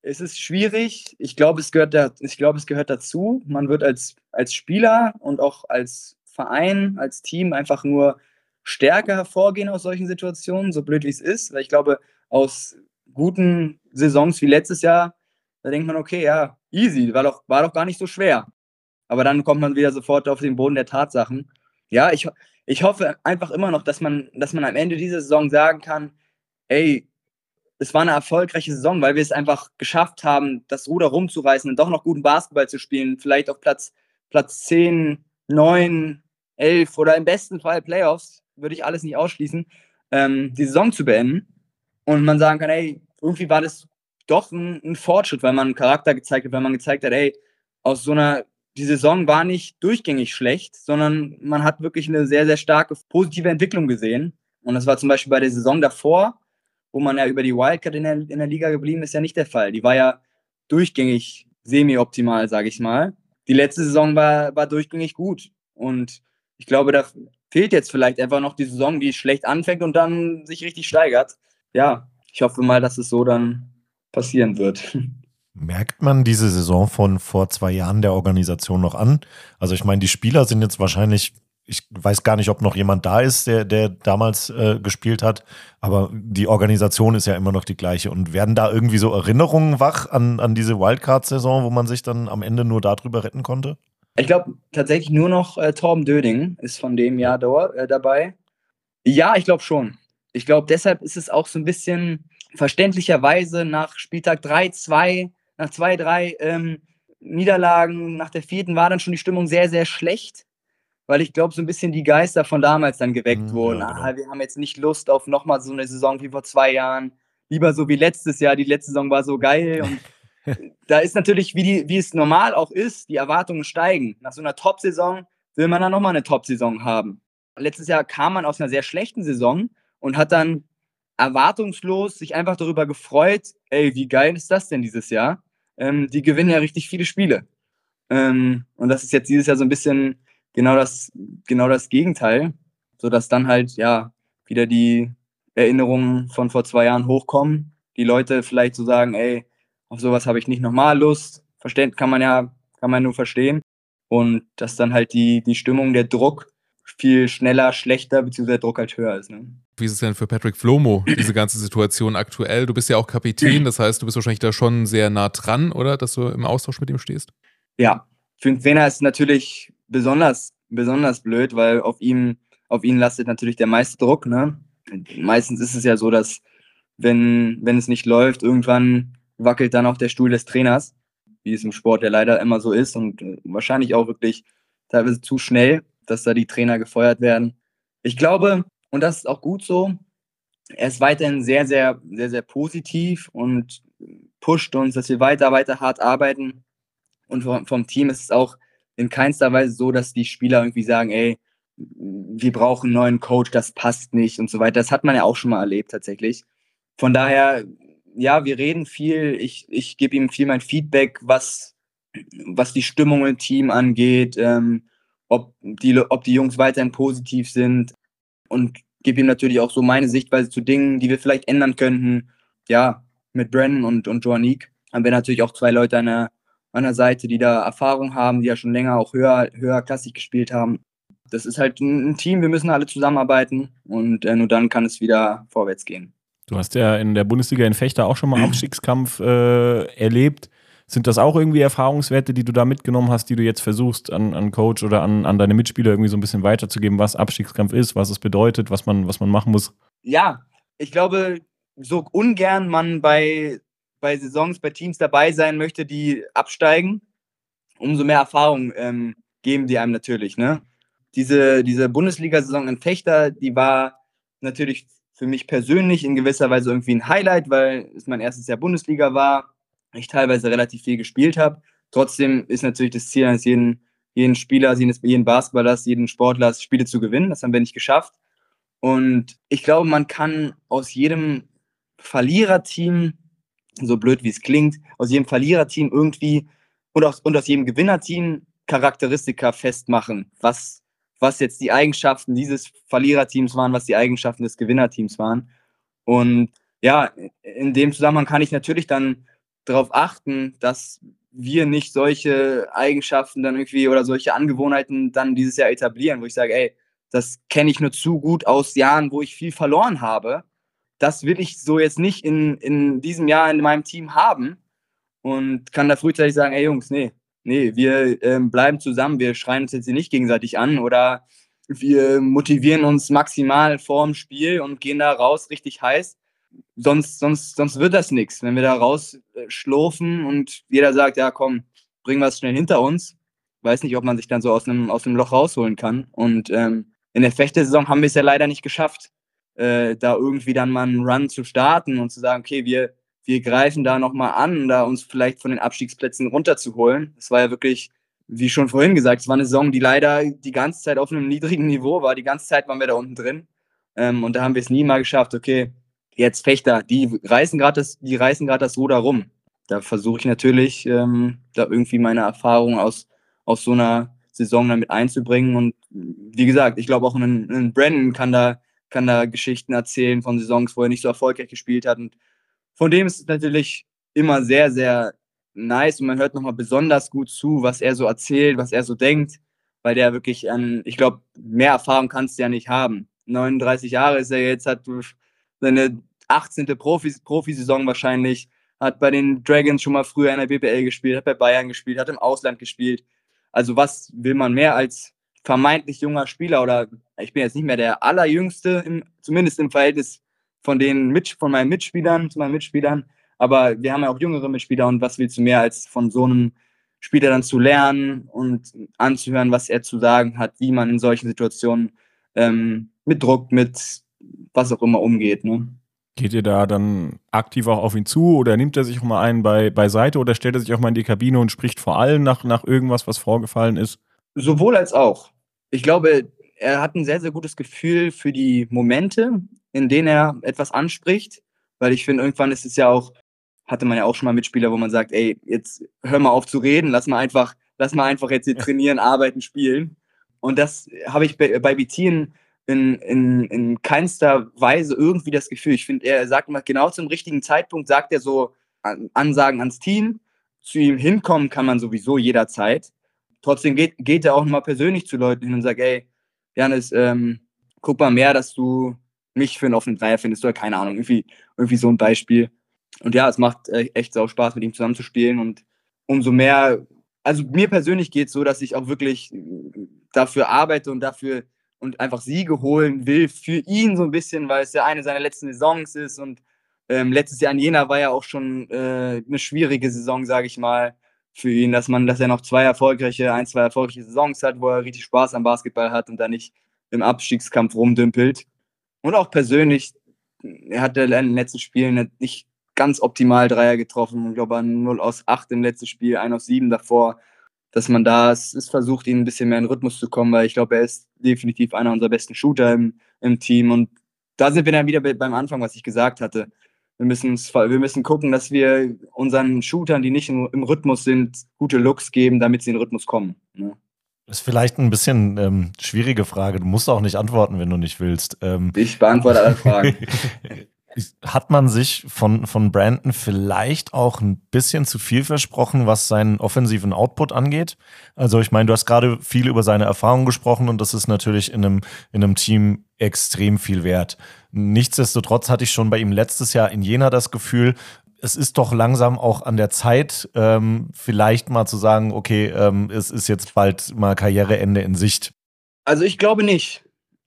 es ist schwierig. Ich glaube, es gehört, es gehört dazu. Man wird als, als Spieler und auch als Verein, als Team einfach nur stärker hervorgehen aus solchen Situationen, so blöd wie es ist. Weil ich glaube, aus guten Saisons wie letztes Jahr, da denkt man, okay, ja, easy, war doch, war doch gar nicht so schwer. Aber dann kommt man wieder sofort auf den Boden der Tatsachen. Ja, ich, ich hoffe einfach immer noch, dass man, dass man am Ende dieser Saison sagen kann, ey, es war eine erfolgreiche Saison, weil wir es einfach geschafft haben, das Ruder rumzureißen und doch noch guten Basketball zu spielen, vielleicht auf Platz, Platz 10, 9, 11 oder im besten Fall Playoffs, würde ich alles nicht ausschließen, ähm, die Saison zu beenden und man sagen kann, ey, irgendwie war das doch ein, ein Fortschritt, weil man einen Charakter gezeigt hat, weil man gezeigt hat, ey, aus so einer, die Saison war nicht durchgängig schlecht, sondern man hat wirklich eine sehr, sehr starke positive Entwicklung gesehen. Und das war zum Beispiel bei der Saison davor, wo man ja über die Wildcard in der, in der Liga geblieben ist, ja nicht der Fall. Die war ja durchgängig semi-optimal, sage ich mal. die letzte Saison war, war durchgängig gut. Und ich glaube, da fehlt jetzt vielleicht einfach noch die Saison, die schlecht anfängt und dann sich richtig steigert. Ja, ich hoffe mal, dass es so dann passieren wird. (laughs) Merkt man diese Saison von vor zwei Jahren der Organisation noch an? Also ich meine, die Spieler sind jetzt wahrscheinlich, ich weiß gar nicht, ob noch jemand da ist, der, der damals äh, gespielt hat, aber die Organisation ist ja immer noch die gleiche. Und werden da irgendwie so Erinnerungen wach an, an diese Wildcard-Saison, wo man sich dann am Ende nur darüber retten konnte? Ich glaube tatsächlich nur noch äh, Torben Döding ist von dem Jahr da, äh, dabei. Ja, ich glaube schon. Ich glaube, deshalb ist es auch so ein bisschen verständlicherweise nach Spieltag 3, 2 nach zwei, drei ähm, Niederlagen, nach der vierten war dann schon die Stimmung sehr, sehr schlecht, weil ich glaube, so ein bisschen die Geister von damals dann geweckt mhm, wurden. Ja, genau. ah, wir haben jetzt nicht Lust auf nochmal so eine Saison wie vor zwei Jahren. Lieber so wie letztes Jahr. Die letzte Saison war so geil (laughs) und da ist natürlich, wie, die, wie es normal auch ist, die Erwartungen steigen. Nach so einer Top-Saison will man dann nochmal eine Top-Saison haben. Letztes Jahr kam man aus einer sehr schlechten Saison und hat dann erwartungslos sich einfach darüber gefreut, ey, wie geil ist das denn dieses Jahr? ähm, die gewinnen ja richtig viele Spiele. Ähm, und das ist jetzt dieses Jahr so ein bisschen genau das, genau das Gegenteil, sodass dann halt ja wieder die Erinnerungen von vor zwei Jahren hochkommen. Die Leute vielleicht so sagen, ey, auf sowas habe ich nicht nochmal Lust. Verstehen kann man ja, kann man nur verstehen. Und dass dann halt die, die Stimmung, der Druck viel schneller, schlechter, beziehungsweise der Druck halt höher ist. Ne? Wie ist es denn für Patrick Flomo, diese ganze Situation aktuell? Du bist ja auch Kapitän, das heißt, du bist wahrscheinlich da schon sehr nah dran, oder? Dass du im Austausch mit ihm stehst? Ja, für einen Trainer ist es natürlich besonders, besonders blöd, weil auf ihm, auf ihn lastet natürlich der meiste Druck. Ne? Meistens ist es ja so, dass wenn, wenn es nicht läuft, irgendwann wackelt dann auch der Stuhl des Trainers, wie es im Sport ja leider immer so ist und wahrscheinlich auch wirklich teilweise zu schnell, dass da die Trainer gefeuert werden. Ich glaube, und das ist auch gut so. Er ist weiterhin sehr, sehr, sehr, sehr positiv und pusht uns, dass wir weiter, weiter hart arbeiten. Und vom, vom Team ist es auch in keinster Weise so, dass die Spieler irgendwie sagen, ey, wir brauchen einen neuen Coach, das passt nicht und so weiter. Das hat man ja auch schon mal erlebt tatsächlich. Von daher, ja, wir reden viel. Ich, ich gebe ihm viel mein Feedback, was, was die Stimmung im Team angeht, ähm, ob, die, ob die Jungs weiterhin positiv sind und gebe ihm natürlich auch so meine Sichtweise zu Dingen, die wir vielleicht ändern könnten. Ja, mit Brennan und, und Joannick haben wir natürlich auch zwei Leute an der, an der Seite, die da Erfahrung haben, die ja schon länger auch höher, höher klassisch gespielt haben. Das ist halt ein, ein Team, wir müssen alle zusammenarbeiten und äh, nur dann kann es wieder vorwärts gehen. Du hast ja in der Bundesliga in Fechter auch schon mal Abstiegskampf äh, erlebt. Sind das auch irgendwie Erfahrungswerte, die du da mitgenommen hast, die du jetzt versuchst, an, an Coach oder an, an deine Mitspieler irgendwie so ein bisschen weiterzugeben, was Abstiegskampf ist, was es bedeutet, was man, was man machen muss? Ja, ich glaube, so ungern man bei, bei Saisons, bei Teams dabei sein möchte, die absteigen, umso mehr Erfahrung ähm, geben die einem natürlich. Ne? Diese, diese Bundesliga-Saison in Fechter, die war natürlich für mich persönlich in gewisser Weise irgendwie ein Highlight, weil es mein erstes Jahr Bundesliga war ich teilweise relativ viel gespielt habe. Trotzdem ist natürlich das Ziel eines jeden, jeden Spielers, jeden Basketballers, jeden Sportlers, Spiele zu gewinnen. Das haben wir nicht geschafft. Und ich glaube, man kann aus jedem Verliererteam, so blöd wie es klingt, aus jedem Verliererteam irgendwie und aus, und aus jedem Gewinnerteam Charakteristika festmachen, was, was jetzt die Eigenschaften dieses Verliererteams waren, was die Eigenschaften des Gewinnerteams waren. Und ja, in dem Zusammenhang kann ich natürlich dann darauf achten, dass wir nicht solche Eigenschaften dann irgendwie oder solche Angewohnheiten dann dieses Jahr etablieren, wo ich sage, ey, das kenne ich nur zu gut aus Jahren, wo ich viel verloren habe. Das will ich so jetzt nicht in, in diesem Jahr in meinem Team haben und kann da frühzeitig sagen, ey Jungs, nee, nee, wir ähm, bleiben zusammen, wir schreien uns jetzt hier nicht gegenseitig an oder wir motivieren uns maximal vorm Spiel und gehen da raus richtig heiß sonst, sonst, sonst wird das nichts. Wenn wir da rausschlurfen und jeder sagt, ja komm, bringen wir es schnell hinter uns, weiß nicht, ob man sich dann so aus einem, aus Loch rausholen kann. Und ähm, in der Fechtesaison haben wir es ja leider nicht geschafft, äh, da irgendwie dann mal einen Run zu starten und zu sagen, okay, wir, wir greifen da nochmal an, da uns vielleicht von den Abstiegsplätzen runterzuholen. Das war ja wirklich, wie schon vorhin gesagt, es war eine Saison, die leider die ganze Zeit auf einem niedrigen Niveau war. Die ganze Zeit waren wir da unten drin. Ähm, und da haben wir es nie mal geschafft, okay, jetzt Fechter, die reißen gerade das, die reißen gerade das Ruder rum. Da versuche ich natürlich, ähm, da irgendwie meine Erfahrung aus, aus so einer Saison damit einzubringen. Und wie gesagt, ich glaube auch ein, ein Brandon kann da, kann da Geschichten erzählen von Saisons, wo er nicht so erfolgreich gespielt hat. Und von dem ist es natürlich immer sehr, sehr nice und man hört nochmal besonders gut zu, was er so erzählt, was er so denkt, weil der wirklich an, ich glaube, mehr Erfahrung kannst du ja nicht haben. 39 Jahre ist er jetzt, hat seine 18. Profi Profisaison wahrscheinlich, hat bei den Dragons schon mal früher in der BBL gespielt, hat bei Bayern gespielt, hat im Ausland gespielt. Also was will man mehr als vermeintlich junger Spieler oder ich bin jetzt nicht mehr der allerjüngste, im, zumindest im Verhältnis von den Mit von meinen Mitspielern zu meinen Mitspielern. Aber wir haben ja auch jüngere Mitspieler und was willst du mehr als von so einem Spieler dann zu lernen und anzuhören, was er zu sagen hat, wie man in solchen Situationen ähm, mit Druck, mit was auch immer umgeht. Ne? Geht ihr da dann aktiv auch auf ihn zu oder nimmt er sich auch mal einen bei, beiseite oder stellt er sich auch mal in die Kabine und spricht vor allem nach, nach irgendwas, was vorgefallen ist? Sowohl als auch. Ich glaube, er hat ein sehr, sehr gutes Gefühl für die Momente, in denen er etwas anspricht, weil ich finde, irgendwann ist es ja auch, hatte man ja auch schon mal Mitspieler, wo man sagt, ey, jetzt hör mal auf zu reden, lass mal einfach, lass mal einfach jetzt hier trainieren, arbeiten, spielen. Und das habe ich bei, bei Bettien in, in, in keinster Weise irgendwie das Gefühl. Ich finde, er sagt immer genau zum richtigen Zeitpunkt, sagt er so Ansagen ans Team. Zu ihm hinkommen kann man sowieso jederzeit. Trotzdem geht, geht er auch mal persönlich zu Leuten hin und sagt, ey, Janis, ähm, guck mal mehr, dass du mich für einen offenen Dreier findest. Oder keine Ahnung, irgendwie, irgendwie so ein Beispiel. Und ja, es macht äh, echt sau Spaß, mit ihm zusammen zu spielen und umso mehr, also mir persönlich geht es so, dass ich auch wirklich dafür arbeite und dafür und einfach Siege holen will für ihn so ein bisschen, weil es ja eine seiner letzten Saisons ist. Und ähm, letztes Jahr in Jena war ja auch schon äh, eine schwierige Saison, sage ich mal, für ihn, dass man, dass er noch zwei erfolgreiche, ein, zwei erfolgreiche Saisons hat, wo er richtig Spaß am Basketball hat und da nicht im Abstiegskampf rumdümpelt. Und auch persönlich, er hat in den letzten Spielen nicht ganz optimal Dreier getroffen. Ich glaube, an 0 aus 8 im letzten Spiel, 1 aus 7 davor dass man da es, es versucht, ihn ein bisschen mehr in Rhythmus zu kommen, weil ich glaube, er ist definitiv einer unserer besten Shooter im, im Team. Und da sind wir dann wieder beim Anfang, was ich gesagt hatte. Wir müssen, wir müssen gucken, dass wir unseren Shootern, die nicht im, im Rhythmus sind, gute Looks geben, damit sie in den Rhythmus kommen. Ne? Das ist vielleicht ein bisschen ähm, schwierige Frage. Du musst auch nicht antworten, wenn du nicht willst. Ähm, ich beantworte alle (laughs) Fragen. (laughs) hat man sich von, von Brandon vielleicht auch ein bisschen zu viel versprochen, was seinen offensiven Output angeht? Also ich meine, du hast gerade viel über seine Erfahrungen gesprochen und das ist natürlich in einem, in einem Team extrem viel wert. Nichtsdestotrotz hatte ich schon bei ihm letztes Jahr in Jena das Gefühl, es ist doch langsam auch an der Zeit, ähm, vielleicht mal zu sagen, okay, ähm, es ist jetzt bald mal Karriereende in Sicht. Also ich glaube nicht.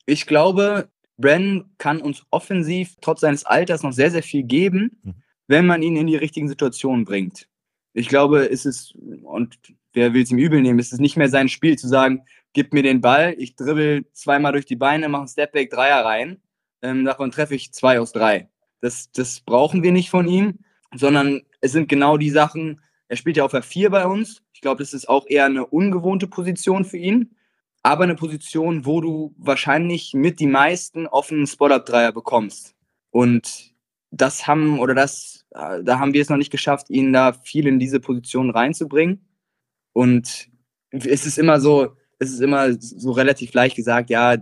Ich glaube, Brandon kann uns offensiv trotz seines Alters noch sehr, sehr viel geben, mhm. wenn man ihn in die richtigen Situationen bringt. Ich glaube, ist es, und wer will es ihm übel nehmen, ist es nicht mehr sein Spiel zu sagen, gib mir den Ball, ich dribbel zweimal durch die Beine, mache einen Stepback, Dreier rein, ähm, davon treffe ich zwei aus drei. Das, das brauchen wir nicht von ihm, sondern es sind genau die Sachen, er spielt ja auf der 4 bei uns. Ich glaube, das ist auch eher eine ungewohnte Position für ihn aber eine Position, wo du wahrscheinlich mit die meisten offenen Spot-Up-Dreier bekommst. Und das haben, oder das, äh, da haben wir es noch nicht geschafft, ihn da viel in diese Position reinzubringen. Und es ist immer so, es ist immer so relativ leicht gesagt, ja,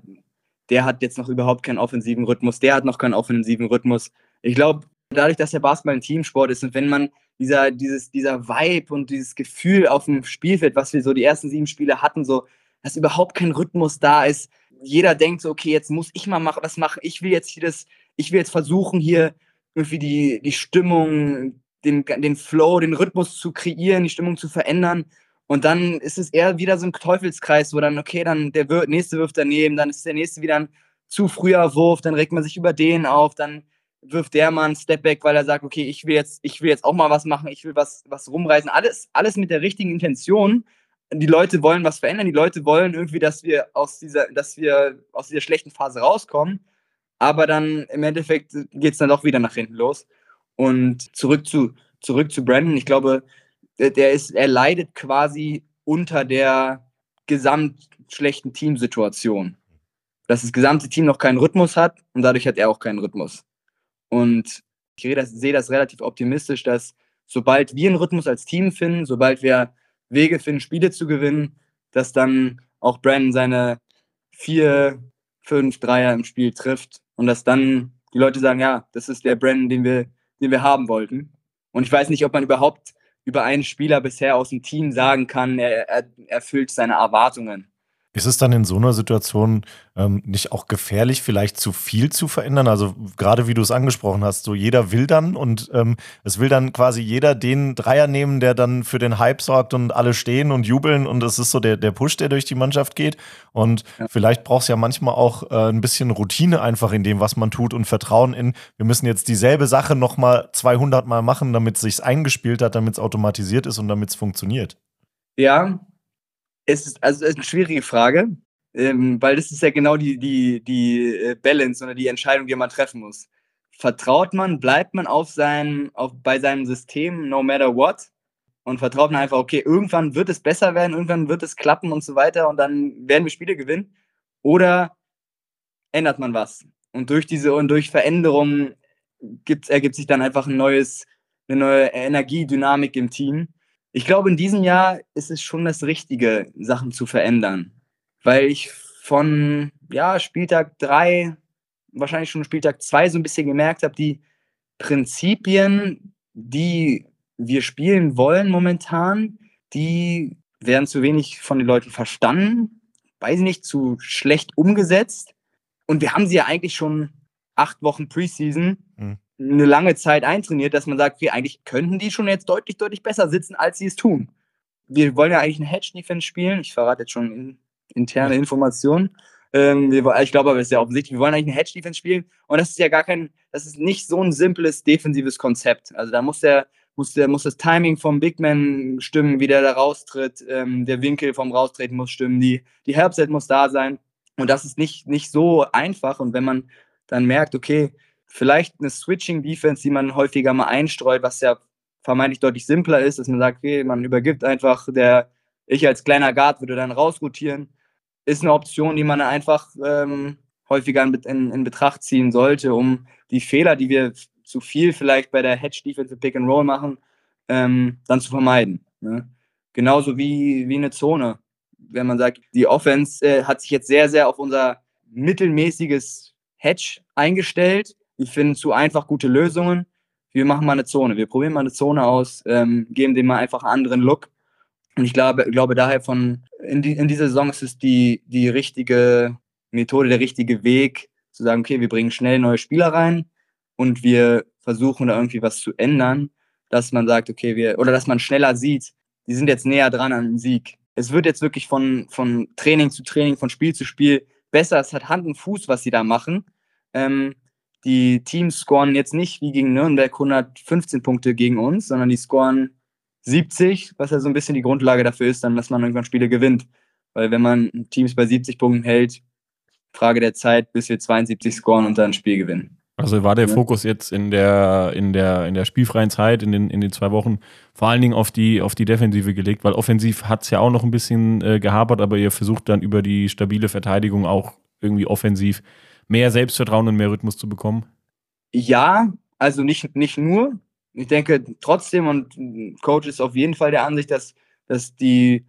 der hat jetzt noch überhaupt keinen offensiven Rhythmus, der hat noch keinen offensiven Rhythmus. Ich glaube, dadurch, dass der Basketball ein Teamsport ist und wenn man dieser, dieses, dieser Vibe und dieses Gefühl auf dem Spielfeld, was wir so die ersten sieben Spiele hatten, so, dass überhaupt kein Rhythmus da ist. Jeder denkt so, okay, jetzt muss ich mal machen, was machen. Ich will jetzt hier das, ich will jetzt versuchen, hier irgendwie die, die Stimmung, den, den Flow, den Rhythmus zu kreieren, die Stimmung zu verändern. Und dann ist es eher wieder so ein Teufelskreis, wo dann, okay, dann der nächste wirft daneben, dann ist der nächste wieder ein zu früher Wurf, dann regt man sich über den auf, dann wirft der mal einen Stepback, weil er sagt, okay, ich will jetzt, ich will jetzt auch mal was machen, ich will was, was rumreißen. Alles, alles mit der richtigen Intention die Leute wollen was verändern, die Leute wollen irgendwie, dass wir aus dieser, dass wir aus dieser schlechten Phase rauskommen. Aber dann im Endeffekt geht es dann doch wieder nach hinten los. Und zurück zu, zurück zu Brandon, ich glaube, der ist, er leidet quasi unter der gesamt schlechten Teamsituation. Dass das gesamte Team noch keinen Rhythmus hat und dadurch hat er auch keinen Rhythmus. Und ich sehe das relativ optimistisch, dass sobald wir einen Rhythmus als Team finden, sobald wir Wege finden, Spiele zu gewinnen, dass dann auch Brandon seine vier, fünf Dreier im Spiel trifft und dass dann die Leute sagen, ja, das ist der Brandon, den wir, den wir haben wollten. Und ich weiß nicht, ob man überhaupt über einen Spieler bisher aus dem Team sagen kann, er, er erfüllt seine Erwartungen. Ist es dann in so einer Situation ähm, nicht auch gefährlich, vielleicht zu viel zu verändern? Also gerade wie du es angesprochen hast, so jeder will dann und ähm, es will dann quasi jeder den Dreier nehmen, der dann für den Hype sorgt und alle stehen und jubeln und es ist so der, der Push, der durch die Mannschaft geht. Und ja. vielleicht braucht es ja manchmal auch äh, ein bisschen Routine einfach in dem, was man tut und Vertrauen in, wir müssen jetzt dieselbe Sache nochmal 200 Mal machen, damit es sich eingespielt hat, damit es automatisiert ist und damit es funktioniert. Ja, es ist, also eine schwierige Frage, ähm, weil das ist ja genau die, die, die äh, Balance oder die Entscheidung, die man treffen muss. Vertraut man, bleibt man auf sein, auf, bei seinem System, no matter what, und vertraut man einfach, okay, irgendwann wird es besser werden, irgendwann wird es klappen und so weiter und dann werden wir Spiele gewinnen. Oder ändert man was? Und durch diese und durch Veränderungen gibt, ergibt sich dann einfach ein neues, eine neue Energiedynamik im Team ich glaube, in diesem Jahr ist es schon das Richtige, Sachen zu verändern. Weil ich von ja, Spieltag 3, wahrscheinlich schon Spieltag 2 so ein bisschen gemerkt habe, die Prinzipien, die wir spielen wollen momentan, die werden zu wenig von den Leuten verstanden, weiß ich nicht, zu schlecht umgesetzt. Und wir haben sie ja eigentlich schon acht Wochen Preseason. Mhm eine lange Zeit eintrainiert, dass man sagt, okay, eigentlich könnten die schon jetzt deutlich, deutlich besser sitzen, als sie es tun. Wir wollen ja eigentlich eine Hedge-Defense spielen. Ich verrate jetzt schon in, interne Informationen. Ähm, wir, ich glaube aber, es ist ja offensichtlich, wir wollen eigentlich eine Hedge-Defense spielen. Und das ist ja gar kein, das ist nicht so ein simples defensives Konzept. Also da muss der, muss, der, muss das Timing vom Big Man stimmen, wie der da raustritt. Ähm, der Winkel vom Raustreten muss stimmen. Die, die Helpset muss da sein. Und das ist nicht, nicht so einfach. Und wenn man dann merkt, okay, vielleicht eine Switching-Defense, die man häufiger mal einstreut, was ja vermeintlich deutlich simpler ist, dass man sagt, okay, man übergibt einfach, der, ich als kleiner Guard würde dann rausrotieren, ist eine Option, die man einfach ähm, häufiger in, in, in, Betracht ziehen sollte, um die Fehler, die wir zu viel vielleicht bei der Hedge-Defense Pick and Roll machen, ähm, dann zu vermeiden. Ne? Genauso wie, wie eine Zone. Wenn man sagt, die Offense äh, hat sich jetzt sehr, sehr auf unser mittelmäßiges Hedge eingestellt wir finden zu einfach gute Lösungen. Wir machen mal eine Zone. Wir probieren mal eine Zone aus, ähm, geben dem mal einfach einen anderen Look. Und ich glaube, glaube daher von, in, die, in dieser Saison ist es die, die richtige Methode, der richtige Weg, zu sagen, okay, wir bringen schnell neue Spieler rein und wir versuchen da irgendwie was zu ändern, dass man sagt, okay, wir, oder dass man schneller sieht, die sind jetzt näher dran an dem Sieg. Es wird jetzt wirklich von, von Training zu Training, von Spiel zu Spiel besser. Es hat Hand und Fuß, was sie da machen. Ähm, die Teams scoren jetzt nicht wie gegen Nürnberg 115 Punkte gegen uns, sondern die scoren 70, was ja so ein bisschen die Grundlage dafür ist, dann, dass man irgendwann Spiele gewinnt. Weil wenn man Teams bei 70 Punkten hält, Frage der Zeit, bis wir 72 scoren und dann ein Spiel gewinnen. Also war der ja. Fokus jetzt in der, in der, in der spielfreien Zeit, in den, in den zwei Wochen, vor allen Dingen auf die, auf die Defensive gelegt, weil offensiv hat es ja auch noch ein bisschen äh, gehapert, aber ihr versucht dann über die stabile Verteidigung auch irgendwie offensiv mehr Selbstvertrauen und mehr Rhythmus zu bekommen? Ja, also nicht, nicht nur. Ich denke trotzdem, und Coach ist auf jeden Fall der Ansicht, dass, dass die,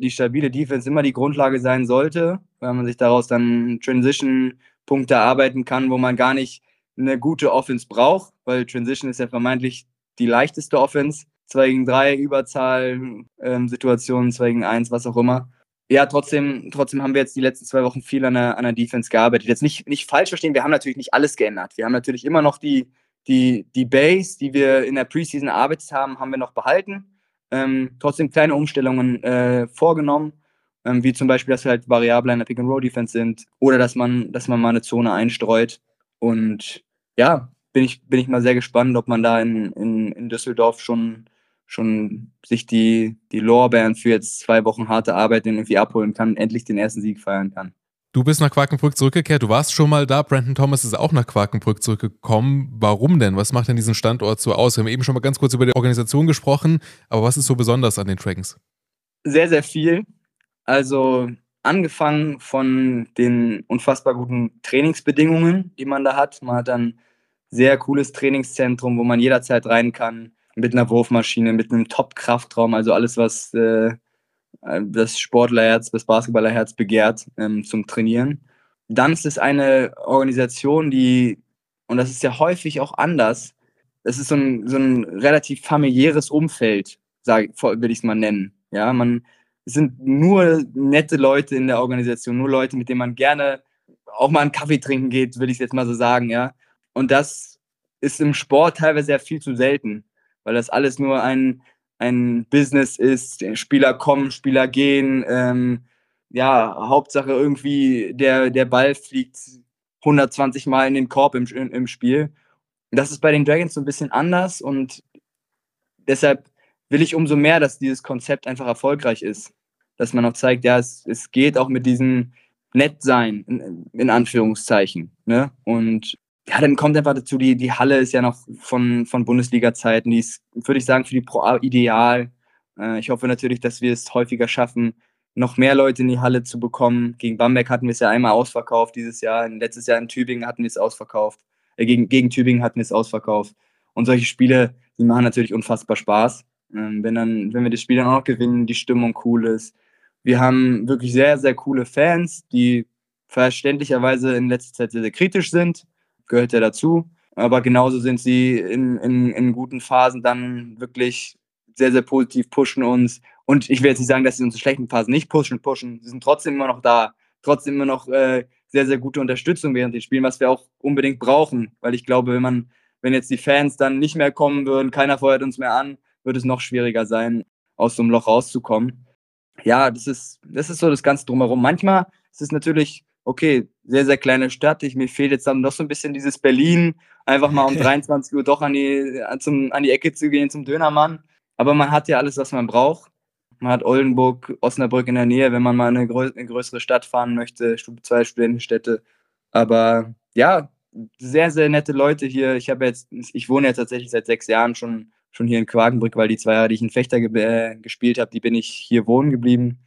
die stabile Defense immer die Grundlage sein sollte, weil man sich daraus dann Transition-Punkte erarbeiten kann, wo man gar nicht eine gute Offense braucht, weil Transition ist ja vermeintlich die leichteste Offense. 2 gegen 3 Überzahl, ähm, Situationen, 2 gegen 1, was auch immer ja, trotzdem, trotzdem haben wir jetzt die letzten zwei Wochen viel an der, an der Defense gearbeitet. Jetzt nicht, nicht falsch verstehen, wir haben natürlich nicht alles geändert. Wir haben natürlich immer noch die, die, die Base, die wir in der Preseason erarbeitet haben, haben wir noch behalten. Ähm, trotzdem kleine Umstellungen äh, vorgenommen, ähm, wie zum Beispiel, dass wir halt Variablen in der Pick-and-Roll-Defense sind oder dass man, dass man mal eine Zone einstreut. Und ja, bin ich, bin ich mal sehr gespannt, ob man da in, in, in Düsseldorf schon schon sich die, die Lorbeeren für jetzt zwei Wochen harte Arbeit irgendwie abholen kann, endlich den ersten Sieg feiern kann. Du bist nach Quakenbrück zurückgekehrt, du warst schon mal da. Brandon Thomas ist auch nach Quakenbrück zurückgekommen. Warum denn? Was macht denn diesen Standort so aus? Wir haben eben schon mal ganz kurz über die Organisation gesprochen, aber was ist so besonders an den Dragons? Sehr, sehr viel. Also angefangen von den unfassbar guten Trainingsbedingungen, die man da hat. Man hat ein sehr cooles Trainingszentrum, wo man jederzeit rein kann mit einer Wurfmaschine, mit einem Top-Kraftraum, also alles, was, äh, das Sportlerherz, das Basketballerherz begehrt ähm, zum Trainieren. Dann ist es eine Organisation, die, und das ist ja häufig auch anders, es ist so ein, so ein relativ familiäres Umfeld, würde ich es mal nennen. Ja, man es sind nur nette Leute in der Organisation, nur Leute, mit denen man gerne auch mal einen Kaffee trinken geht, würde ich jetzt mal so sagen, ja. Und das ist im Sport teilweise ja viel zu selten, weil das alles nur ein, ein Business ist. Spieler kommen, Spieler gehen. Ähm, ja, Hauptsache irgendwie der, der Ball fliegt 120 Mal in den Korb im, im Spiel. Das ist bei den Dragons so ein bisschen anders und deshalb will ich umso mehr, dass dieses Konzept einfach erfolgreich ist. Dass man auch zeigt, ja, es, es geht auch mit diesem Nettsein, in, in Anführungszeichen. Ne? Und ja, dann kommt einfach dazu, die, die Halle ist ja noch von, von Bundesliga-Zeiten, die ist, würde ich sagen, für die Pro ideal. Äh, ich hoffe natürlich, dass wir es häufiger schaffen, noch mehr Leute in die Halle zu bekommen. Gegen Bamberg hatten wir es ja einmal ausverkauft dieses Jahr. Letztes Jahr in Tübingen hatten wir es ausverkauft. Äh, gegen, gegen Tübingen hatten wir es ausverkauft. Und solche Spiele, die machen natürlich unfassbar Spaß. Ähm, wenn, dann, wenn wir das Spiel dann auch noch gewinnen, die Stimmung cool ist. Wir haben wirklich sehr, sehr coole Fans, die verständlicherweise in letzter Zeit sehr, sehr kritisch sind gehört ja dazu. Aber genauso sind sie in, in, in guten Phasen dann wirklich sehr, sehr positiv, pushen uns. Und ich will jetzt nicht sagen, dass sie uns in schlechten Phasen nicht pushen, pushen. Sie sind trotzdem immer noch da. Trotzdem immer noch äh, sehr, sehr gute Unterstützung während den Spielen, was wir auch unbedingt brauchen. Weil ich glaube, wenn man, wenn jetzt die Fans dann nicht mehr kommen würden, keiner feuert uns mehr an, wird es noch schwieriger sein, aus so einem Loch rauszukommen. Ja, das ist, das ist so das Ganze drumherum. Manchmal ist es natürlich okay, sehr, sehr kleine Stadt. Ich, mir fehlt jetzt dann noch so ein bisschen dieses Berlin, einfach mal um (laughs) 23 Uhr doch an die, zum, an die Ecke zu gehen zum Dönermann. Aber man hat ja alles, was man braucht. Man hat Oldenburg, Osnabrück in der Nähe, wenn man mal in eine, grö eine größere Stadt fahren möchte, zwei Studentenstädte. Aber ja, sehr, sehr nette Leute hier. Ich habe jetzt, ich wohne ja tatsächlich seit sechs Jahren schon, schon hier in Quakenbrück, weil die zwei Jahre, die ich in Fechter ge äh, gespielt habe, die bin ich hier wohnen geblieben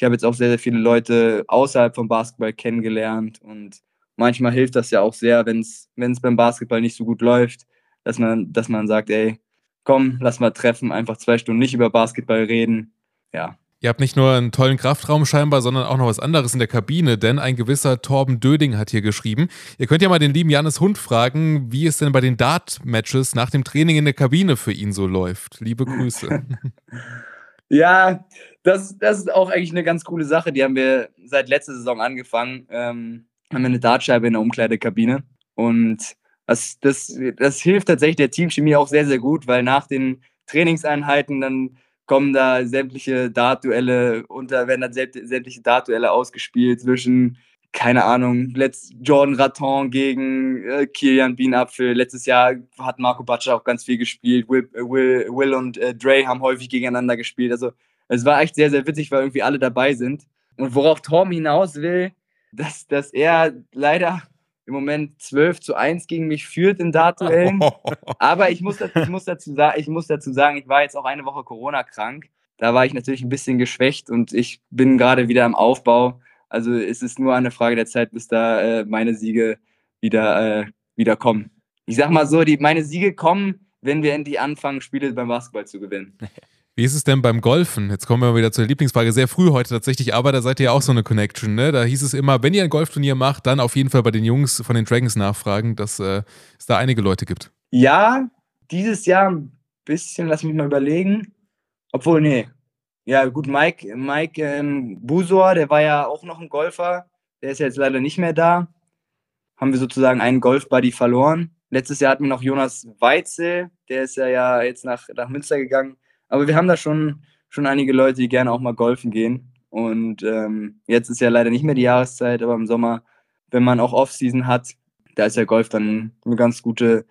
ich habe jetzt auch sehr, sehr viele Leute außerhalb vom Basketball kennengelernt und manchmal hilft das ja auch sehr, wenn es beim Basketball nicht so gut läuft, dass man, dass man sagt, ey, komm, lass mal treffen, einfach zwei Stunden nicht über Basketball reden. Ja. Ihr habt nicht nur einen tollen Kraftraum scheinbar, sondern auch noch was anderes in der Kabine, denn ein gewisser Torben Döding hat hier geschrieben. Ihr könnt ja mal den lieben Janis Hund fragen, wie es denn bei den Dart-Matches nach dem Training in der Kabine für ihn so läuft. Liebe Grüße. (laughs) ja, das, das ist auch eigentlich eine ganz coole Sache. Die haben wir seit letzter Saison angefangen. Ähm, haben wir eine Dartscheibe in der Umkleidekabine. Und das, das, das hilft tatsächlich der Teamchemie auch sehr, sehr gut, weil nach den Trainingseinheiten dann kommen da sämtliche Dartduelle unter, werden dann sämtliche Dartduelle ausgespielt zwischen, keine Ahnung, letzt Jordan Raton gegen äh, Kilian Bienapfel. Letztes Jahr hat Marco Baccia auch ganz viel gespielt. Will, Will, Will und äh, Dre haben häufig gegeneinander gespielt. Also es war echt sehr, sehr witzig, weil irgendwie alle dabei sind. Und worauf Torm hinaus will, dass, dass er leider im Moment 12 zu 1 gegen mich führt in Dartduellen. (laughs) Aber ich muss, dazu, ich, muss dazu, ich muss dazu sagen, ich war jetzt auch eine Woche Corona krank. Da war ich natürlich ein bisschen geschwächt und ich bin gerade wieder im Aufbau. Also es ist nur eine Frage der Zeit, bis da äh, meine Siege wieder, äh, wieder kommen. Ich sag mal so, die, meine Siege kommen, wenn wir endlich anfangen, Spiele beim Basketball zu gewinnen. (laughs) Wie ist es denn beim Golfen? Jetzt kommen wir wieder zur Lieblingsfrage. Sehr früh heute tatsächlich, aber da seid ihr ja auch so eine Connection, ne? Da hieß es immer, wenn ihr ein Golfturnier macht, dann auf jeden Fall bei den Jungs von den Dragons nachfragen, dass äh, es da einige Leute gibt. Ja, dieses Jahr ein bisschen, lass mich mal überlegen. Obwohl, nee. Ja, gut, Mike, Mike ähm, Busor, der war ja auch noch ein Golfer. Der ist jetzt leider nicht mehr da. Haben wir sozusagen einen Golfbuddy verloren. Letztes Jahr hatten wir noch Jonas Weitzel, der ist ja, ja jetzt nach, nach Münster gegangen aber wir haben da schon, schon einige Leute, die gerne auch mal golfen gehen. Und ähm, jetzt ist ja leider nicht mehr die Jahreszeit, aber im Sommer, wenn man auch Off-Season hat, da ist ja Golf dann eine ganz gute,